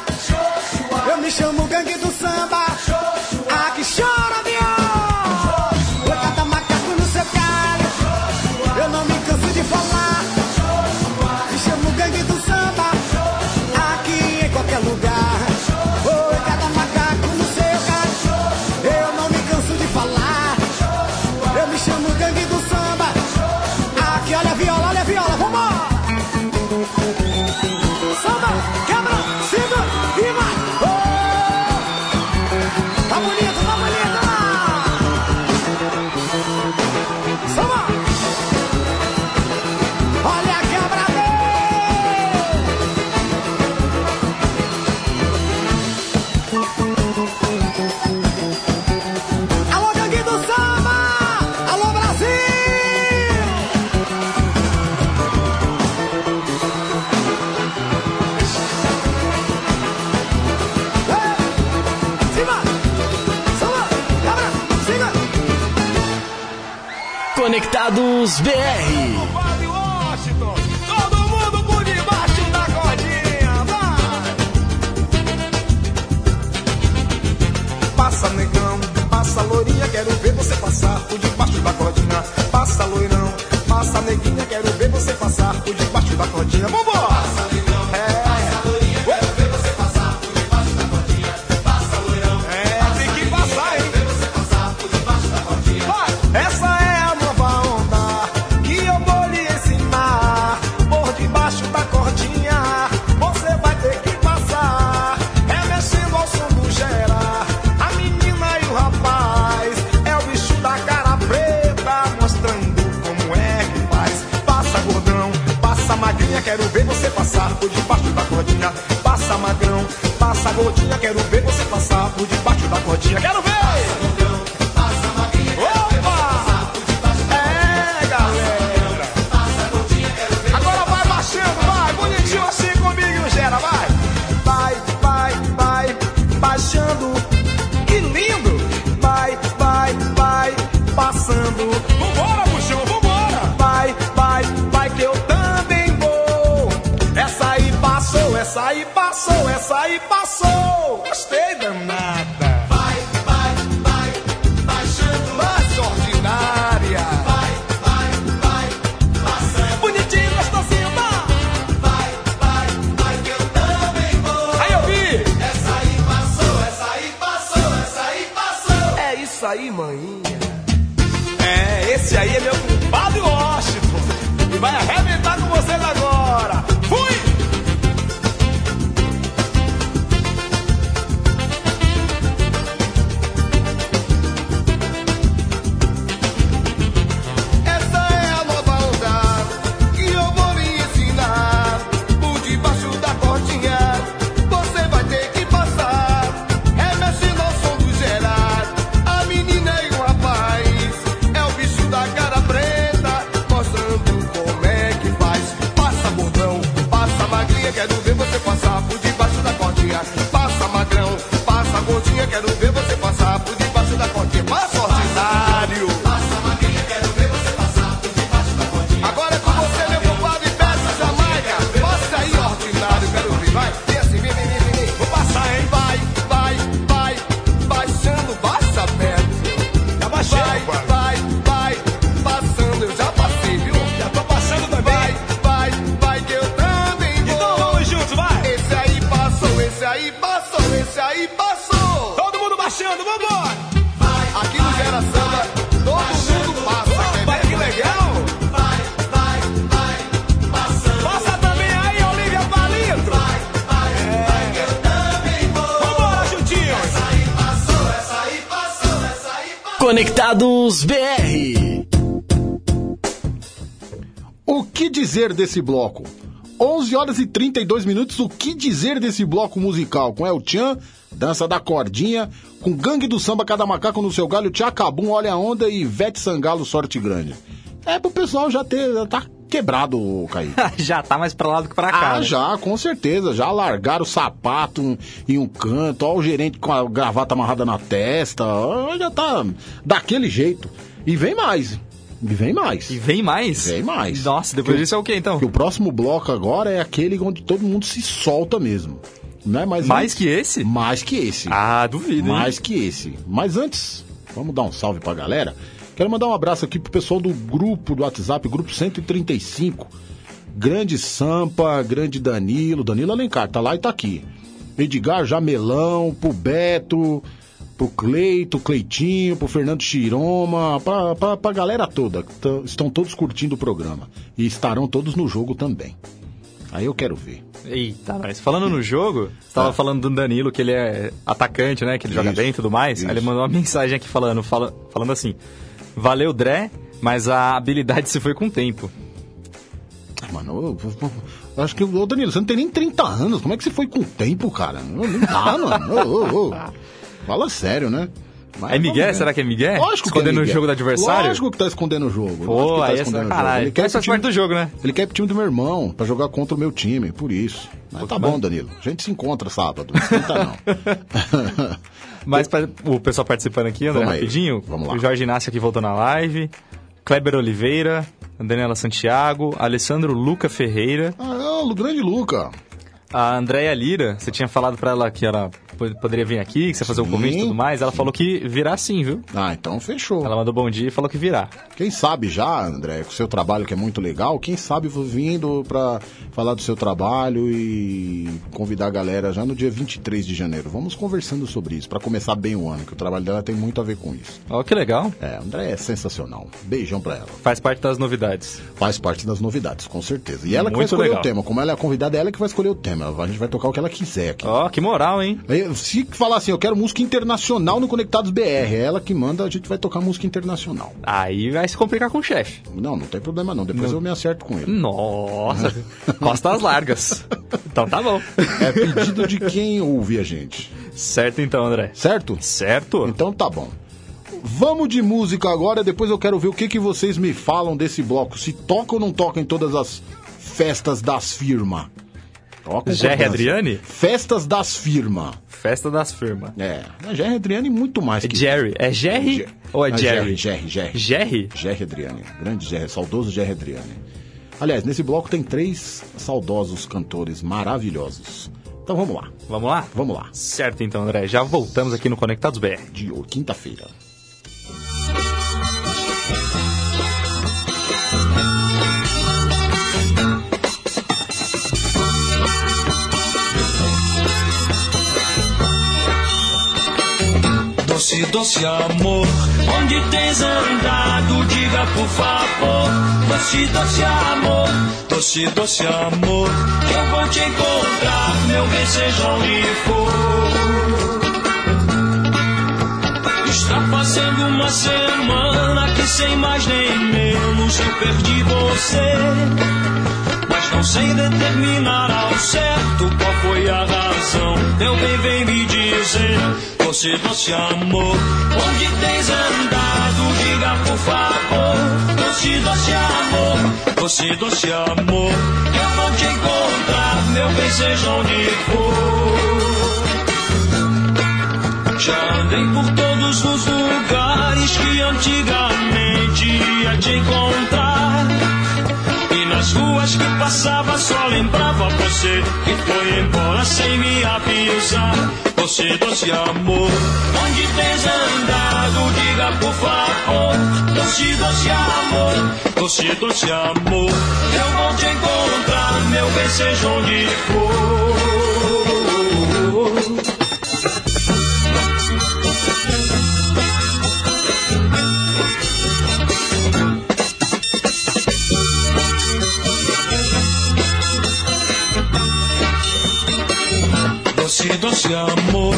Eu me chamo gangue do samba. Conectados BR. Todo mundo por debaixo da cordinha! Passa negão, passa loirinha, quero ver você passar por debaixo da cordinha. Passa loirão, passa neguinha, quero ver você passar por debaixo da cordinha. Vambora! passar por debaixo da cordinha. Quero ver! Passa, cordão, passa, magrinha, quero ver passar. É, galera! Passa, cordinha, quero ver Agora vai baixando, vai! Bonitinho assim comigo, Gera, vai! Vai, vai, vai, baixando. Que lindo! Vai, vai, vai, passando. Vambora, puxão, vambora! Vai, vai, vai, que eu também vou. Essa aí passou, essa aí passou, essa aí passou. Conectados BR. O que dizer desse bloco? 11 horas e 32 minutos, o que dizer desse bloco musical? Com El Chan, Dança da Cordinha, com Gangue do Samba, Cada Macaco no Seu Galho, Tchacabum, Olha a Onda e Vete Sangalo, Sorte Grande. É pro pessoal já ter, já tá quebrado, Caí. [LAUGHS] já tá mais pra lá do que pra cá. Ah, né? já, com certeza. Já largaram o sapato em um canto, ó, o gerente com a gravata amarrada na testa, ó, já tá daquele jeito. E vem mais. E vem mais. E vem mais? Vem mais. Nossa, depois Que- disso é o que então? Que o próximo bloco agora é aquele onde todo mundo se solta mesmo. Não é mais Mais que esse? Mais que esse. Ah, duvido. hein? Mais que esse. Mas antes, vamos dar um salve pra galera. Quero mandar um abraço aqui pro pessoal do grupo do WhatsApp, grupo 135. Grande Sampa, grande Danilo, Danilo Alencar, tá lá e tá aqui. Edgar Jamelão, pro Beto, pro Cleito, Cleitinho, pro Fernando Chiroma, pra, pra, pra galera toda. Estão todos curtindo o programa. E estarão todos no jogo também. Aí eu quero ver. Eita, mas falando no jogo, você tava falando do Danilo, que ele é atacante, né? Que ele joga. Isso, bem e tudo mais. Aí ele mandou uma mensagem aqui falando, fala, falando assim: Valeu, Dré, mas a habilidade se foi com o tempo. Mano, eu, eu- acho que, ô Danilo, você não tem nem 30 anos. Como é que você foi com o tempo, cara? Não, dá, [LAUGHS] mano. Ô, ô, ô. Fala sério, né? Mas É Miguel? Será que é Miguel? Lógico que é Escondendo o jogo do adversário? Lógico que tá escondendo o jogo. Pô, que tá aí é escondendo o jogo. sacanagem. Ele quer faz parte do jogo, né? Ele quer pro time do meu irmão, pra jogar contra o meu time, por isso. Mas tá bom, Danilo. A gente se encontra sábado. Não esquenta, não. [LAUGHS] [LAUGHS] Mas pra- o pessoal participando aqui, André, Vamos aí. rapidinho. Vamos lá. O Jorge Inácio aqui voltou na live. Kleber Oliveira, Daniela Santiago, Alessandro Luca Ferreira. Ah, o grande Luca. A Andréia Lira, você tinha falado pra ela que po- poderia vir aqui, que você ia fazer um convite e tudo mais. Ela falou que virá sim, viu? Ah, então fechou. Ela mandou bom dia e falou que virá. Quem sabe já, André, com o seu trabalho que é muito legal, quem sabe vindo pra falar do seu trabalho e convidar a galera já no dia 23 de janeiro. Vamos conversando sobre isso, pra começar bem o ano, que o trabalho dela tem muito a ver com isso. Ó, que legal. É, André é sensacional. Beijão pra ela. Faz parte das novidades. Faz parte das novidades, com certeza. E ela que vai Muito escolher legal. o tema. Como ela é a convidada, é ela que vai escolher o tema. A gente vai tocar o que ela quiser aqui. Ó, que moral, hein? Se falar assim, eu quero música internacional no Conectados BR, é ela que manda, a gente vai tocar música internacional. Aí vai se complicar com o chefe. Não, não tem problema não. Depois Não. eu me acerto com ele. Nossa, [LAUGHS] costas largas. Então tá bom. É pedido de quem ouve a gente. Certo então, André. Certo? Certo. Então tá bom. Vamos de música agora, depois eu quero ver o que, que vocês me falam desse bloco. Se toca ou não toca em todas as festas das firmas. Ó, concordância. Adriane? Festas das firmas. Festa das firmas. É, mas Jerry Adriane muito mais É que Jerry. É Jerry ou é Ah, Jerry? Jerry, Jerry. Jerry? Jerry Adriane. Grande Jerry, saudoso Jerry Adriane. Aliás, nesse bloco tem três saudosos cantores maravilhosos. Então vamos lá. Vamos lá? Vamos lá. Certo então, André. Já voltamos aqui no Conectados BR. De quinta-feira. Doce, doce amor, onde tens andado, diga por favor. Doce, doce amor, doce, doce amor, que eu vou te encontrar, meu bem, seja onde for. Está fazendo uma semana que sem mais nem menos eu perdi você. Não sei determinar ao certo qual foi a razão. Meu bem, vem me dizer. Doce, doce amor, onde tens andado? Diga por favor. Doce, doce amor, doce, doce amor. Eu vou te encontrar, meu bem, seja onde for. Já andei por todos os lugares que antigamente ia te encontrar. Ruas que passava só lembrava você que foi embora sem me avisar. Doce, doce amor, onde tens andado? Diga por favor. Doce, doce amor, doce, doce amor. Eu vou te encontrar, meu bem, seja onde for. Doce, doce amor,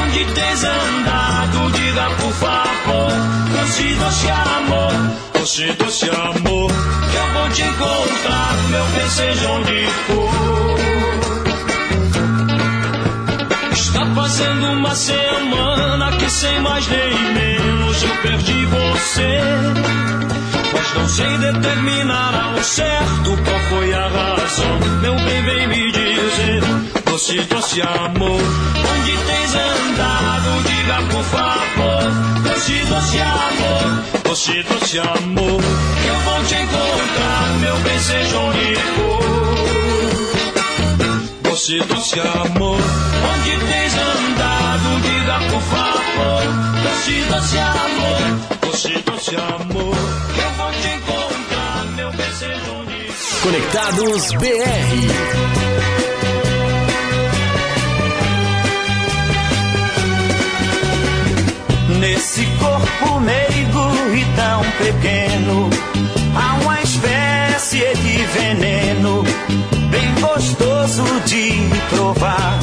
onde tens andado? Diga por favor. Doce, doce amor, doce, doce amor, que eu vou te encontrar, meu bem, seja onde for. Está fazendo uma semana que sem mais nem menos eu perdi você. Mas não sei determinar ao certo qual foi a razão. Meu bem, vem me dizer. Doce, doce amor, onde tens andado? Diga por favor. Doce, doce amor, doce, doce amor. Eu vou te encontrar, meu bem, seja onde for. Doce, doce amor, onde tens andado? Diga por favor. Doce, doce amor, doce, doce amor. Eu vou te encontrar, meu bem, seja. Conectados BR. Nesse corpo meigo e tão pequeno, há uma espécie de veneno, bem gostoso de provar.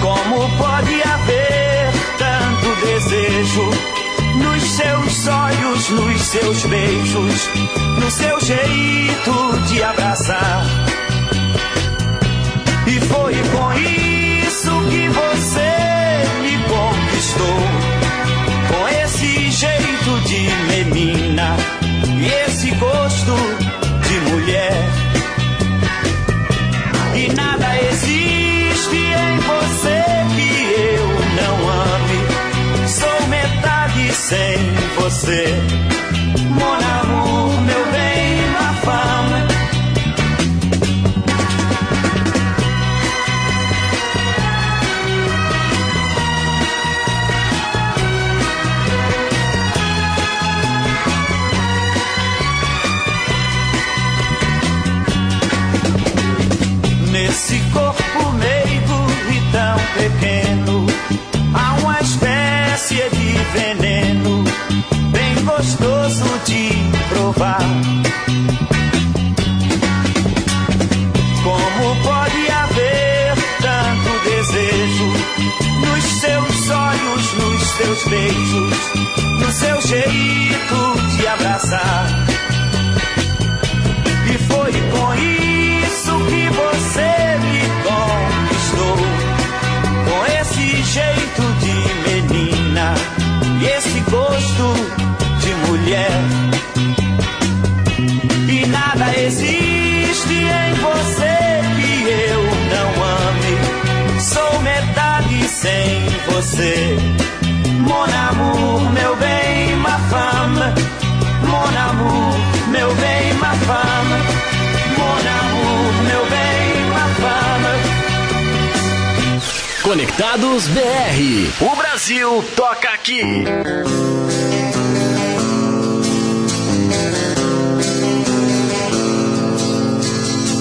Como pode haver tanto desejo nos seus olhos, nos seus beijos, no seu jeito de abraçar? E foi com isso gostoso de provar. Como pode haver tanto desejo nos seus olhos, nos seus beijos, no seu jeito de abraçar? E foi com isso que você me conquistou. Com esse jeito de mulher. E nada existe em você que eu não ame. Sou metade sem você. Mon amour, meu bem, ma femme. Mon amour, meu bem, ma femme. Mon amour, meu bem, ma femme. Conectados BR. O Brasil toca aqui.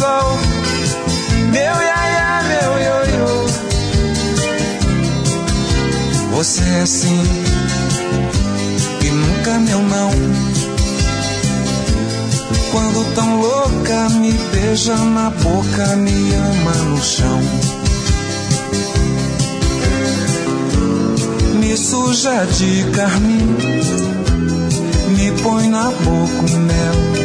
sol, meu iaia, meu ioiô. Você é assim e nunca meu não. Quando tão louca me beija na boca, me ama no chão. Me suja de carmim, me põe na boca o mel.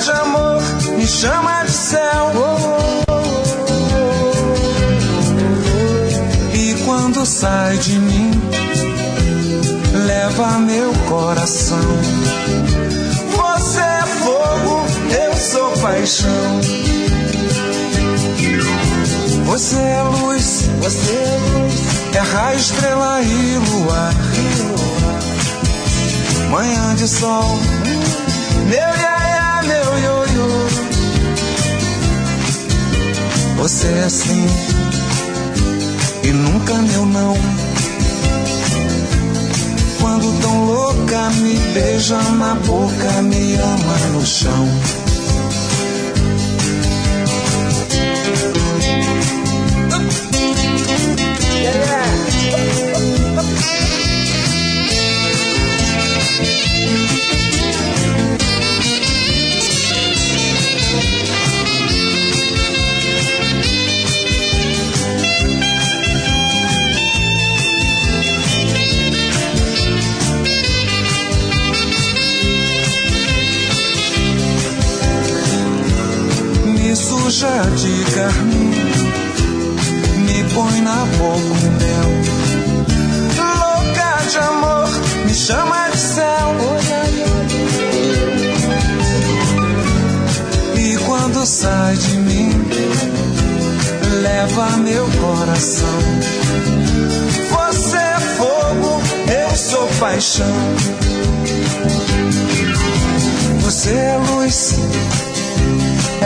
De amor, me chama de céu. E quando sai de mim, leva meu coração. Você é fogo, eu sou paixão. Você é luz, você é luz, é raio, estrela e luar. Manhã de sol, Você é assim e nunca meu não. Quando tão louca me beija na boca, me ama no chão. Suja de carmim, me põe na boca o mel. Louca de amor, me chama de céu. E quando sai de mim, leva meu coração. Você é fogo, eu sou paixão. Você é luz,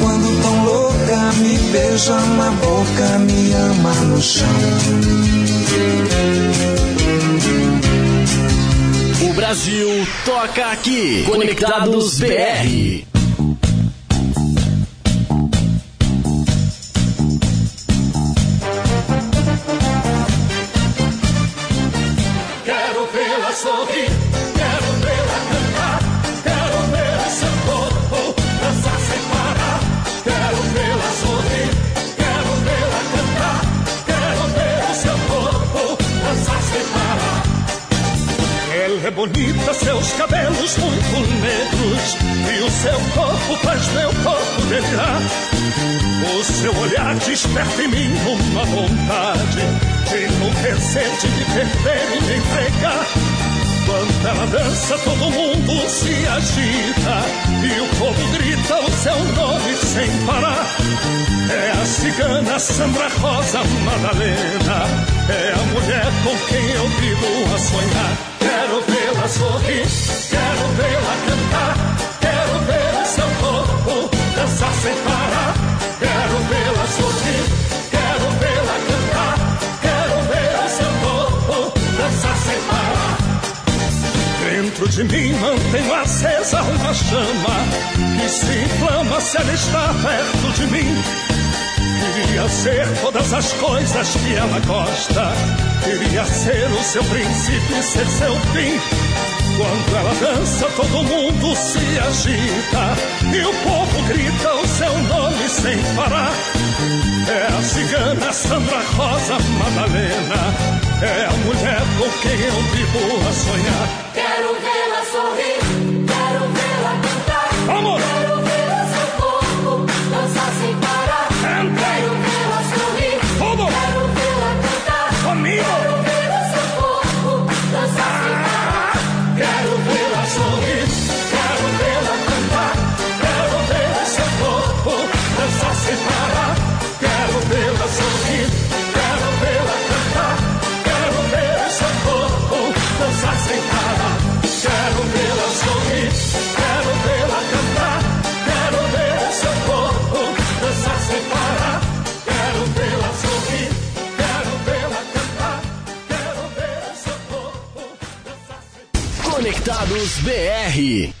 Quando tão louca me beija na boca, me ama no chão. O Brasil toca aqui. Conectados BR. Bonita, seus cabelos muito negros e o seu corpo faz meu corpo delirar. O seu olhar desperta em mim uma vontade de enlouquecer, de me perder e me entregar. Enquanto ela dança, todo mundo se agita e o povo grita o seu nome sem parar. É a cigana Sandra Rosa Madalena, é a mulher com quem eu vivo a sonhar. Quero vê-la sorrir, quero vê-la cantar, quero ver o seu corpo dançar sem parar. Dentro de mim mantenho acesa uma chama que se inflama se ela está perto de mim. Queria ser todas as coisas que ela gosta. Queria ser o seu princípio e ser seu fim. Quando ela dança, todo mundo se agita e o povo grita o seu nome sem parar. É a cigana Sandra Rosa Madalena, é a mulher com quem eu vivo a sonhar. Quero Conectados BR.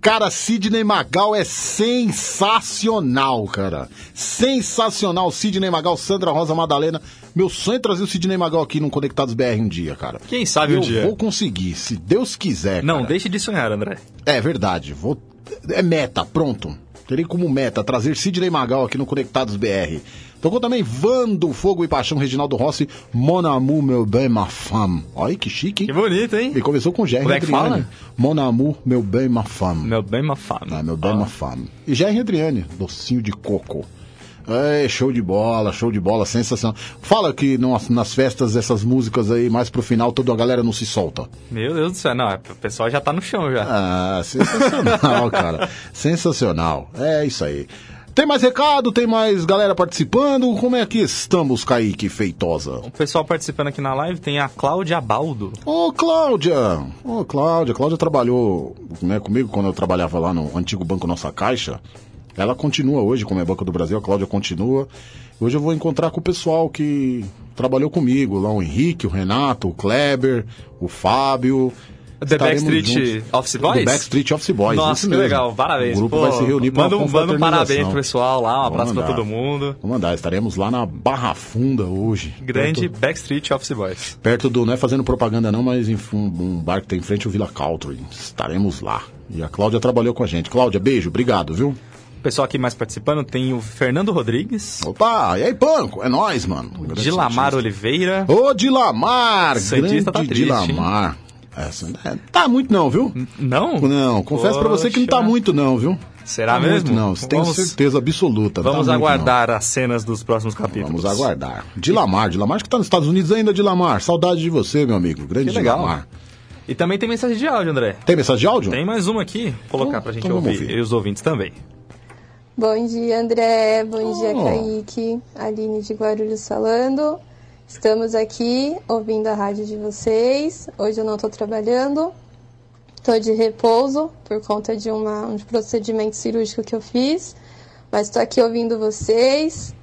Cara, Sidney Magal é sensacional, cara. Sensacional. Sidney Magal, Sandra Rosa Madalena. Meu sonho é trazer o Sidney Magal aqui no Conectados BR um dia, cara. Quem sabe um Eu dia. vou conseguir, se Deus quiser. Não, cara. deixe de sonhar, André. É verdade. Vou... É meta, pronto. Terei como meta trazer Sidney Magal aqui no Conectados BR. Tocou também Vando, Fogo e Paixão, Reginaldo Rossi, Mon Amour, meu bem, ma femme. Olha que chique, hein? Que bonito, hein? E começou com Jerry Como é que Adriane. fala? Mon Amour, meu bem, ma femme. Meu bem, ma fama. Ah, meu bem, ma femme. E Jerry Adriane, docinho de coco. É, show de bola, show de bola, sensacional. Fala que nas, nas festas essas músicas aí, mais pro final, toda a galera não se solta. Meu Deus do céu, não, o pessoal já tá no chão já. Ah, sensacional, [LAUGHS] cara. Sensacional. É isso aí. Tem mais recado? Tem mais galera participando? Como é que estamos, Kaique Feitosa? O pessoal participando aqui na live tem a Cláudia Baldo. Ô, Cláudia! Ô, Cláudia. Cláudia trabalhou né, comigo quando eu trabalhava lá no antigo Banco Nossa Caixa. Ela continua hoje, como é Banco do Brasil, a Cláudia continua. Hoje eu vou encontrar com o pessoal que trabalhou comigo, lá o Henrique, o Renato, o Kleber, o Fábio. The Backstreet juntos. Office Boys? Do Backstreet Office Boys. Nossa, que legal, parabéns. O grupo Pô, vai se reunir para um- manda um parabéns pro pessoal lá, um abraço pra mandar. todo mundo. Vou mandar, estaremos lá na Barra Funda hoje. Grande Perto, Backstreet Office Boys. perto do, não é fazendo propaganda não, mas em um, um bar que tem em frente ao Villa Country. Estaremos lá. E a Cláudia trabalhou com a gente. Cláudia, beijo, obrigado, viu? O pessoal aqui mais participando tem o Fernando Rodrigues, Opa, e aí, Panco? É nóis, mano. Dilamar. Oliveira. Ô, Dilamar! Santista grande tá triste, hein? Dilamar. Essa, é, tá muito não, viu? Não? Não, confesso pra você que não tá muito não, viu? Será Tá mesmo? Muito, não, tenho Vamos- certeza absoluta. não Vamos tá muito, aguardar as cenas dos próximos capítulos. Vamos aguardar. Dilamar, Dilamar acho que tá nos Estados Unidos ainda, Dilamar. Saudade de você, meu amigo. Grande Que legal. Dilamar. E também tem mensagem de áudio, André. Tem mensagem de áudio? Tem mais uma aqui, vou colocar pra gente então ouvir. ouvir. E os ouvintes também. Bom dia, André. Bom dia, Oh. Kaique. Aline de Guarulhos falando. Estamos aqui ouvindo a rádio de vocês. Hoje eu não estou trabalhando. Estou de repouso por conta de uma, um procedimento cirúrgico que eu fiz. Mas estou aqui ouvindo vocês.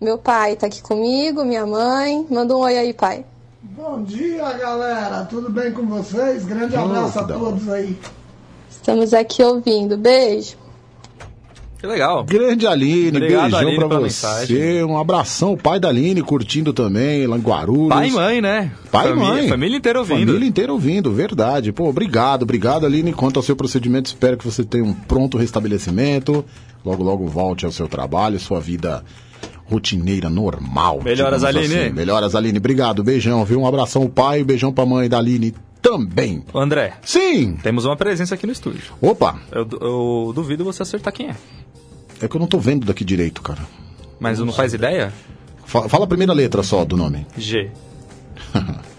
Meu pai está aqui comigo, minha mãe. Manda um oi aí, pai. Bom dia, galera. Tudo bem com vocês? Grande abraço a todos aí. Estamos aqui ouvindo. Beijo. Que legal. Grande Aline, Obrigado, beijão Aline, pra você. mensagem. Um abração, pai da Aline curtindo também, lá em Guarulhos. Pai e mãe, né? Pai família, e mãe. Família inteira ouvindo. Família inteira ouvindo, verdade. Pô, obrigado, obrigado, Aline. Quanto ao seu procedimento, espero que você tenha um pronto restabelecimento. Logo, logo volte ao seu trabalho, sua vida rotineira normal. Melhoras, Aline. assim. Melhoras, Aline. Obrigado, beijão, viu? Um abração ao pai, beijão pra mãe da Aline também. André. Sim. Temos uma presença aqui no estúdio. Opa, Eu, eu duvido você acertar quem é. É que eu não tô vendo daqui direito, cara. Mas não faz ideia? Fa- Fala a primeira letra só do nome. G. [LAUGHS]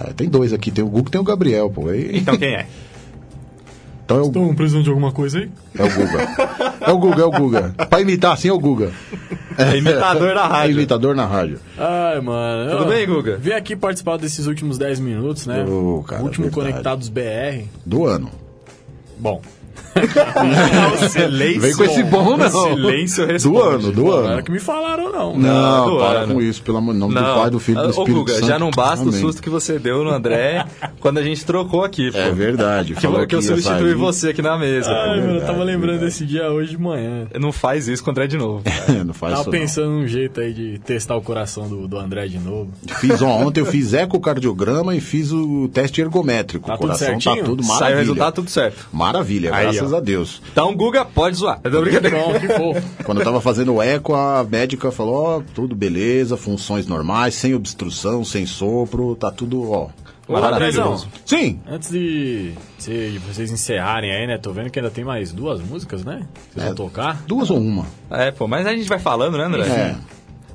É, tem dois aqui, tem o Guga e tem o Gabriel, pô. E- Então quem é? Então é o, Estão precisando de alguma coisa aí? é o Guga. É o Guga, é o Guga. Pra imitar assim é o Guga. É imitador na rádio. É imitador na rádio. Ai, mano. Tudo eu bem, Guga? Vim aqui participar desses últimos 10 minutos, né? Ô, cara, Último verdade. Conectados BR. Do ano. Bom. O silêncio. Vem com esse bom, não. O silêncio Do responde. ano, do Não ano. era que me falaram, não. Não, do para ano. com isso, pelo amor em nome do Não. Pai, do Filho do Ô, Espírito Guga, Santo. já não basta o Amém. susto que você deu no André quando a gente trocou aqui, pô. É verdade. Que, falou eu- que eu substituí sair. você aqui na mesa. Ai, pô. mano, eu tava lembrando desse dia hoje de manhã. Não faz isso com o André de novo. [LAUGHS] não faz Tava isso pensando num jeito aí de testar o coração do, do André de novo. não. Fiz ó, ontem, eu fiz ecocardiograma e fiz o teste ergométrico. Tá o tudo coração certinho? tá tudo Sai o maravilha. resultado tudo certo. Maravilha, Aí, graças a Deus. Então, Guga, pode zoar. Eu tô brincando. Não, que fofo. [LAUGHS] Quando eu tava fazendo o eco, a médica falou, ó, tudo beleza, funções normais, sem obstrução, sem sopro, tá tudo, ó, maravilhoso. Sim. Antes de, de vocês encerrarem aí, né? Tô vendo que ainda tem mais duas músicas, né? Vocês vão tocar. Duas ou uma? É, pô, mas a gente vai falando, né, André? É.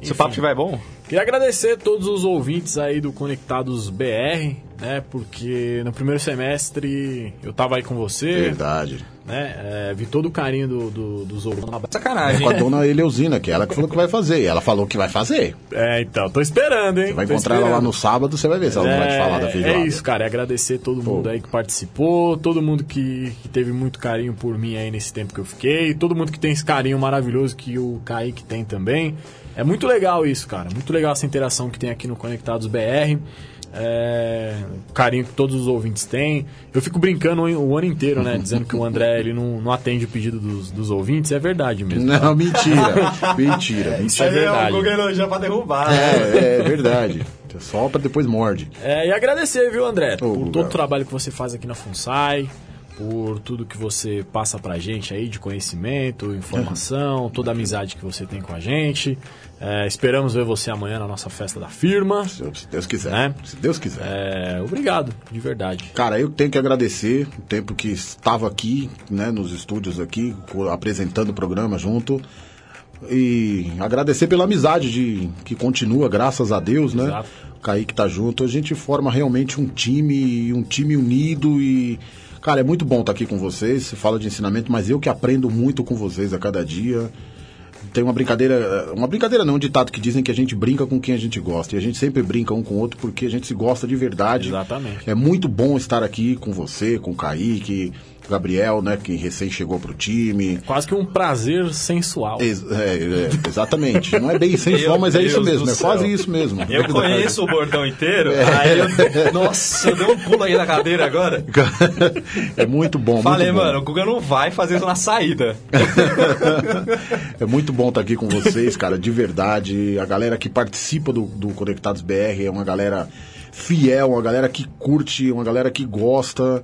Se o papo estiver bom. Queria agradecer a todos os ouvintes aí do Conectados BR, né? Porque no primeiro semestre eu tava aí com você. Verdade. Né? É, vi todo o carinho do, do- dos ouvintes. É Sacanagem. com a dona Eleusina, que é ela que falou que vai fazer. E ela falou que vai fazer. É, então, tô esperando, hein? Você vai Tô encontrar ela lá esperando. no sábado, você vai ver se ela não vai te falar da feijoada. É isso, cara. É agradecer todo mundo aí que participou, todo mundo que, que teve muito carinho por mim aí nesse tempo que eu fiquei, todo mundo que tem esse carinho maravilhoso que o Kaique tem também. É muito legal isso, cara. Muito legal essa interação que tem aqui no Conectados BR. É, o carinho que todos os ouvintes têm. Eu fico brincando o o ano inteiro, né? Dizendo que o André ele não, não atende o pedido dos, dos ouvintes. É verdade mesmo. Não, mentira. mentira. Isso é verdade. elogia pra derrubar. É, é verdade. Só pra depois morde. É, e agradecer, viu, André, Ô, por todo o trabalho que você faz aqui na FUNSAI, por tudo que você passa pra gente aí de conhecimento, informação, toda a amizade que você tem com a gente. É, esperamos ver você amanhã na nossa festa da firma. Se Deus quiser. Né? Se Deus quiser. É, obrigado, de verdade. Cara, eu tenho que agradecer o tempo que estava aqui, né, nos estúdios aqui, apresentando o programa junto. E agradecer pela amizade de, que continua, graças a Deus, né? Exato. O Kaique tá junto. A gente forma realmente um time, um time unido e. Cara, é muito bom estar aqui com vocês. Você fala de ensinamento, mas eu que aprendo muito com vocês a cada dia. Tem uma brincadeira, uma brincadeira não, um ditado que dizem que a gente brinca com quem a gente gosta. E a gente sempre brinca um com o outro porque a gente se gosta de verdade. Exatamente. É muito bom estar aqui com você, com o Kaique, Gabriel, né, que recém chegou pro time. Quase que um prazer sensual. Ex- é, é, exatamente. Não é bem sensual, Meu mas é isso Deus mesmo. É quase isso mesmo. Eu conheço o bordão inteiro, É. aí eu... Nossa, eu dei um pulo aí na cadeira agora. [LAUGHS] É muito bom, Falei, muito bom. mano, o Guga não vai fazer isso na saída. [LAUGHS] É muito bom estar aqui com vocês, cara, de verdade. A galera que participa do, do Conectados BR é uma galera fiel, uma galera que curte, uma galera que gosta.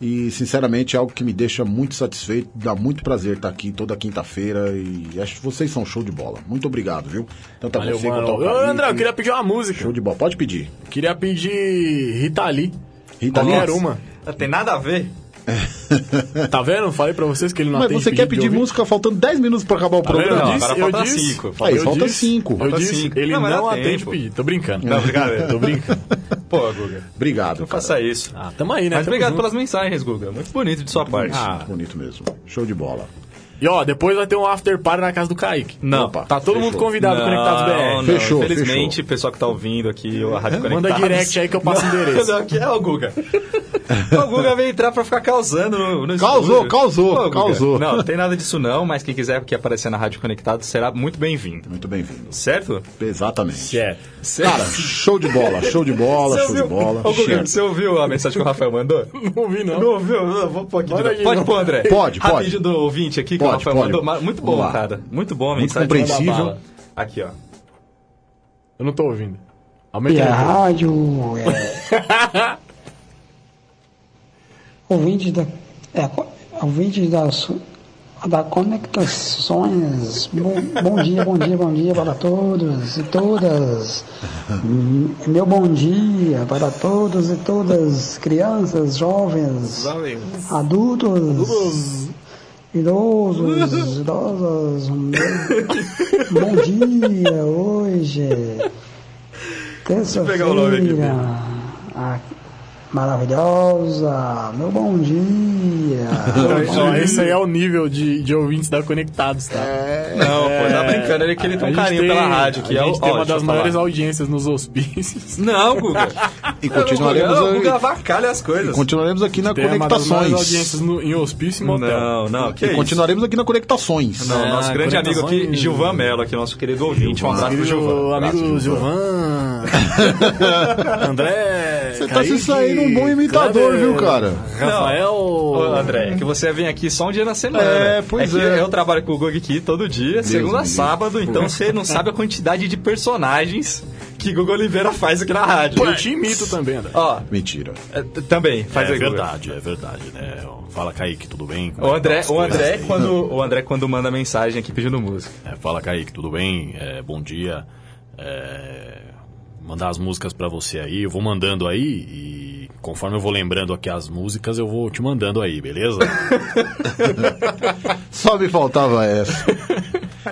E, sinceramente, é algo que me deixa muito satisfeito. Dá muito prazer estar aqui toda quinta-feira. E acho que vocês são show de bola. Muito obrigado, viu? Tanto a Valeu, você mano. quanto ao Ô. André, eu queria pedir uma música. Show de bola. Pode pedir. Queria pedir Rita Lee. Rita Qualquer Lee? uma. Tem nada a ver. Tá vendo? Falei pra vocês que ele não Mas atende você quer pedir música faltando 10 minutos pra acabar o Tá programa? Eu disse, agora falta disse, cinco. Aí, eu falta disse, cinco. Eu Falta disse, cinco. ele Não, não, atende tempo. pedido. Tô brincando. Não, brincadeira. Tô brincando. Pô, Guga, Obrigado. não cara. faça isso. Ah, tamo aí, né? Mas Tamo obrigado junto. pelas mensagens, Guga. Muito bonito de sua parte. Ah. Bonito mesmo. Show de bola. E ó, depois vai ter um after party na casa do Kaique. Não. Opa, Tá todo mundo fechou. convidado não, Conectados BR. não. Fechou, Infelizmente, fechou. o pessoal que tá ouvindo aqui, a Rádio Manda Conectados... direct aí que eu passo o endereço. Não, aqui é o Guga. [LAUGHS] o Guga veio entrar pra ficar causando no, no Causou, estúdio. causou, causou. Não, não tem nada disso não, mas quem quiser que aparecer na Rádio Conectados será muito bem-vindo. Muito bem-vindo. Certo? Exatamente. Certo. Cara, show de bola, show de bola, Você show de bola. Ô, Guga, Certo. você ouviu a mensagem que o Rafael mandou? Não ouvi, não. Não ouviu? Eu Vou pôr aqui. Manda Pode não. pôr, André. Pode, pode. Rapidinho do ouvinte aqui que Pode, Rafael pode. mandou. Ma- Muito bom, cara. Muito bom a Muito compreensível. Aqui, ó. Eu não tô ouvindo. Aumenta a rádio é, [LAUGHS] ouvinte da é, co- ouvinte das da Conectações. Bom, bom dia, bom dia, bom dia para todos e todas. Hum, Meu bom dia para todos e todas, crianças, jovens, adultos, idosos, [LAUGHS] idosas. Meu- Bom dia hoje. pegar o nome aqui, Terça-feira. Maravilhosa, meu bom dia. [LAUGHS] Ó, esse aí é o nível de, de ouvintes da Conectados, tá? Não, pô, tá brincando, ele que ele tem um carinho pela rádio, que a é o- gente tem ó, uma das eu falar. maiores audiências nos hospícios. [LAUGHS] Não, Guga. E continuaremos, O aí- Guga avacalha as coisas. continuaremos aqui na Tem uma das maiores Conectações. audiências no- em hospício e motel. Não, não, que E isso. continuaremos aqui na Conectações. Não, nosso Ah, grande amigo aqui, conectações. Gilvan Mello, aqui, nosso querido ouvinte. Um abraço pro Gilvan. amigo Gilvan. [LAUGHS] André. Você tá se saindo um bom imitador, viu, cara? Rafael. Ô, André, é que você vem aqui só um dia na semana. É, pois que é. Eu trabalho com o Guga aqui todo dia, segunda a sábado, então você não sabe a quantidade de personagens que Guga Oliveira faz aqui na rádio. Eu te imito também, André. Ó, Mentira. é, também, faz é aí, verdade, é verdade, né? Fala, Kaique, tudo bem? Como O é que André, o, André quando, o André, quando manda mensagem aqui pedindo música. É, fala, Kaique, tudo bem? É, bom dia. É, mandar as músicas pra você aí. Eu vou mandando aí e conforme eu vou lembrando aqui as músicas, eu vou te mandando aí, beleza? [LAUGHS] Só me faltava essa.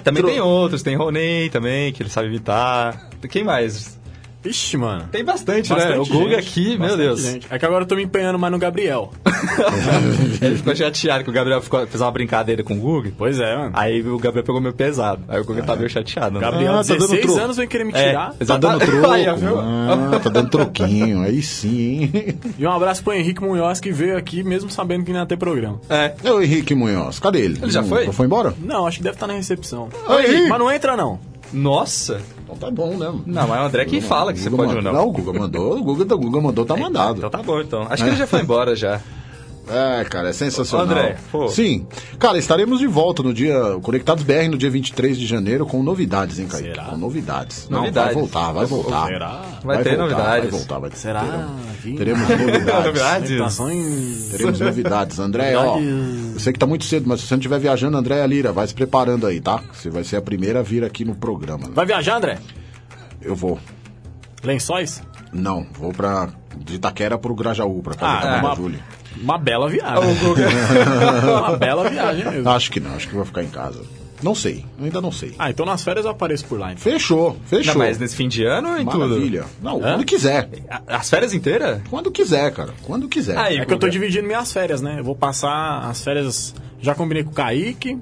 Também tem outros, tem Ronei também, que ele sabe imitar. Quem mais? Ixi, mano. Tem bastante, né? O Bastante Guga gente, aqui, meu Deus. gente. É que agora eu tô me empenhando mais no Gabriel. [LAUGHS] Ele ficou chateado que o Gabriel ficou, fez uma brincadeira com o Guga. Pois é, mano. Aí o Gabriel pegou meio pesado. Aí o Guga tá meio chateado. né? Gabriel, Ah, tá dando 16 troco. anos, vem querer me É, tirar. Tá dando troco. [LAUGHS] Aí? Ah, tá dando troquinho. Aí sim, hein? E um abraço pro Henrique Munhoz, que veio aqui mesmo sabendo que não ia ter programa. É. É o Henrique Munhoz. Cadê ele? Ele já Não- foi? Foi embora? Não, acho que deve estar na recepção. Oi, Henrique. Mas não entra, não. Nossa! Então tá bom, né? Não, mas é o André que fala que você pode ou mandou- não. Não, o Guga mandou. O Guga, o Guga mandou, tá mandado. Então tá bom, então. Acho que ele já foi embora já. [LAUGHS] É, cara, é sensacional. André, pô. Sim. Cara, estaremos de volta no dia. Conectados BR no dia 23 de janeiro com novidades, hein, Kaique? Será? Com novidades. Novidades. Não, vai voltar, vai voltar. Será? Vai ter voltar, novidades. Vai voltar, vai Será? Teremos, teremos [LAUGHS] novidades. Novidades? Teremos novidades. André, ó. Eu sei que tá muito cedo, mas se você não estiver viajando, André Lira, vai se preparando aí, tá? Você vai ser a primeira a vir aqui no programa. né? Vai viajar, André? Eu vou. Lençóis? Não, vou pra. De Itaquera pro Grajaú, pra casa Ah, da Ana Júlia. Uma bela viagem. [LAUGHS] uma bela viagem mesmo. Acho que não, acho que vou ficar em casa. Não sei, ainda não sei. Ah, então nas férias eu apareço por lá. Então. Fechou, fechou. Não, mas nesse fim de ano ou em tudo? Maravilha. Não, Hã? quando quiser. As férias inteiras? Quando quiser, cara. Quando quiser. Aí, É que eu tô dividindo minhas férias, né? Eu vou passar as férias. Já combinei com o Kaique,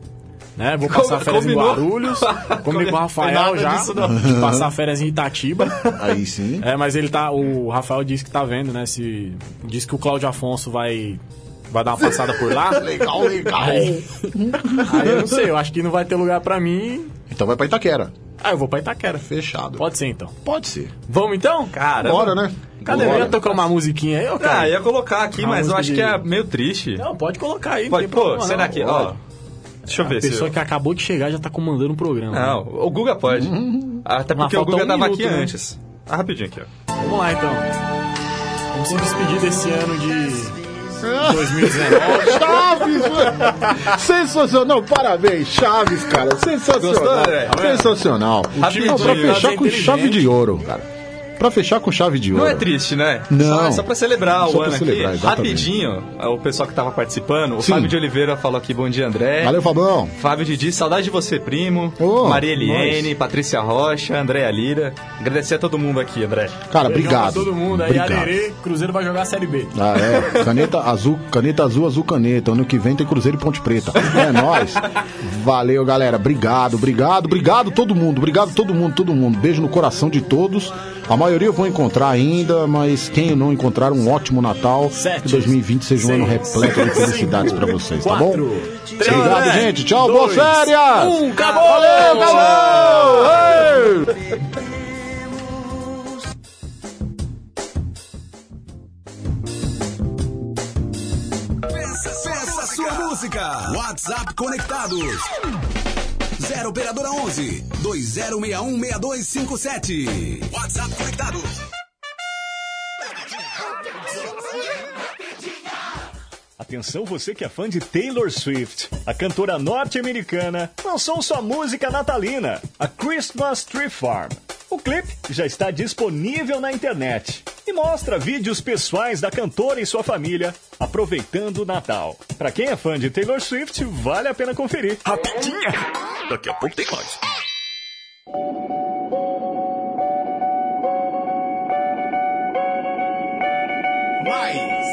né? Vou [LAUGHS] passar férias combinou? em Guarulhos. [LAUGHS] Combinei com o Rafael já. disso, não. de Passar férias em Itatiba. Aí sim. É, mas ele tá. O Rafael disse que tá vendo, né? Se. Disse que o Cláudio Afonso vai. Vai dar uma passada por lá. [LAUGHS] Legal, legal. Aí, aí eu não sei, eu acho que não vai ter lugar pra mim. Então vai pra Itaquera. Ah, eu vou pra Itaquera. Fechado. Pode ser então. Pode ser. Vamos então? Cara, Bora, né? Cadê? Eu Bora. ia tocar uma musiquinha aí, ô cara? Ah, ia colocar aqui, Uma mas eu acho de- que é meio triste. Não, pode colocar aí. Pode, pô, problema, será não. que, ó... Deixa eu A ver se... pessoa eu- que acabou de chegar já tá comandando o programa. Não, né? o Guga pode. Até Mas porque o Guga um tava minuto, aqui né? antes. Ah, rapidinho aqui, ó. Vamos lá então. Vamos se despedir desse ano de 2019. [LAUGHS] Chaves, mano. Sensacional. Parabéns, Chaves, cara. Sensacional. Gostou? Sensacional. Rapidinho. Não, pra fechar com Inteligente. chave de ouro, cara. Pra fechar com chave de ouro. Não é triste, né? Não. Só, só pra celebrar Só o ano celebrar, aqui. exatamente. Rapidinho, o pessoal que tava participando, o Sim. Fábio de Oliveira falou aqui, bom dia, André. Valeu, Fabão. Fábio Didi, saudade de você, primo. Ô, Maria Eliene, nós. Patrícia Rocha, Andréa Lira. Agradecer a todo mundo aqui, André. Cara, obrigado. Todo mundo aí, Obrigado. Arerê, Cruzeiro vai jogar a Série B. Ah, é. Caneta azul, caneta azul, azul caneta. Ano que vem tem Cruzeiro e Ponte Preta. É nóis. Valeu, galera. Obrigado, obrigado, obrigado todo mundo. Obrigado todo mundo, todo mundo. Beijo no coração de todos. A maioria eu vou encontrar ainda, mas quem não encontrar, um ótimo Natal. Sete, Que 2020 seja um ano seis, repleto de felicidades pra vocês, tá bom? quatro, três, Obrigado, dois, gente. Tchau, boas férias. um, acabou! Valeu, acabou! Ei! Sua música. WhatsApp conectados. 0 operadora 11 2061 6257. WhatsApp conectados. Atenção você que é fã de Taylor Swift. A cantora norte-americana lançou sua música natalina, a Christmas Tree Farm. O clipe já está disponível na internet e mostra vídeos pessoais da cantora e sua família aproveitando o Natal. Para quem é fã de Taylor Swift, vale a pena conferir. Rapidinha! Daqui a pouco tem mais. mais.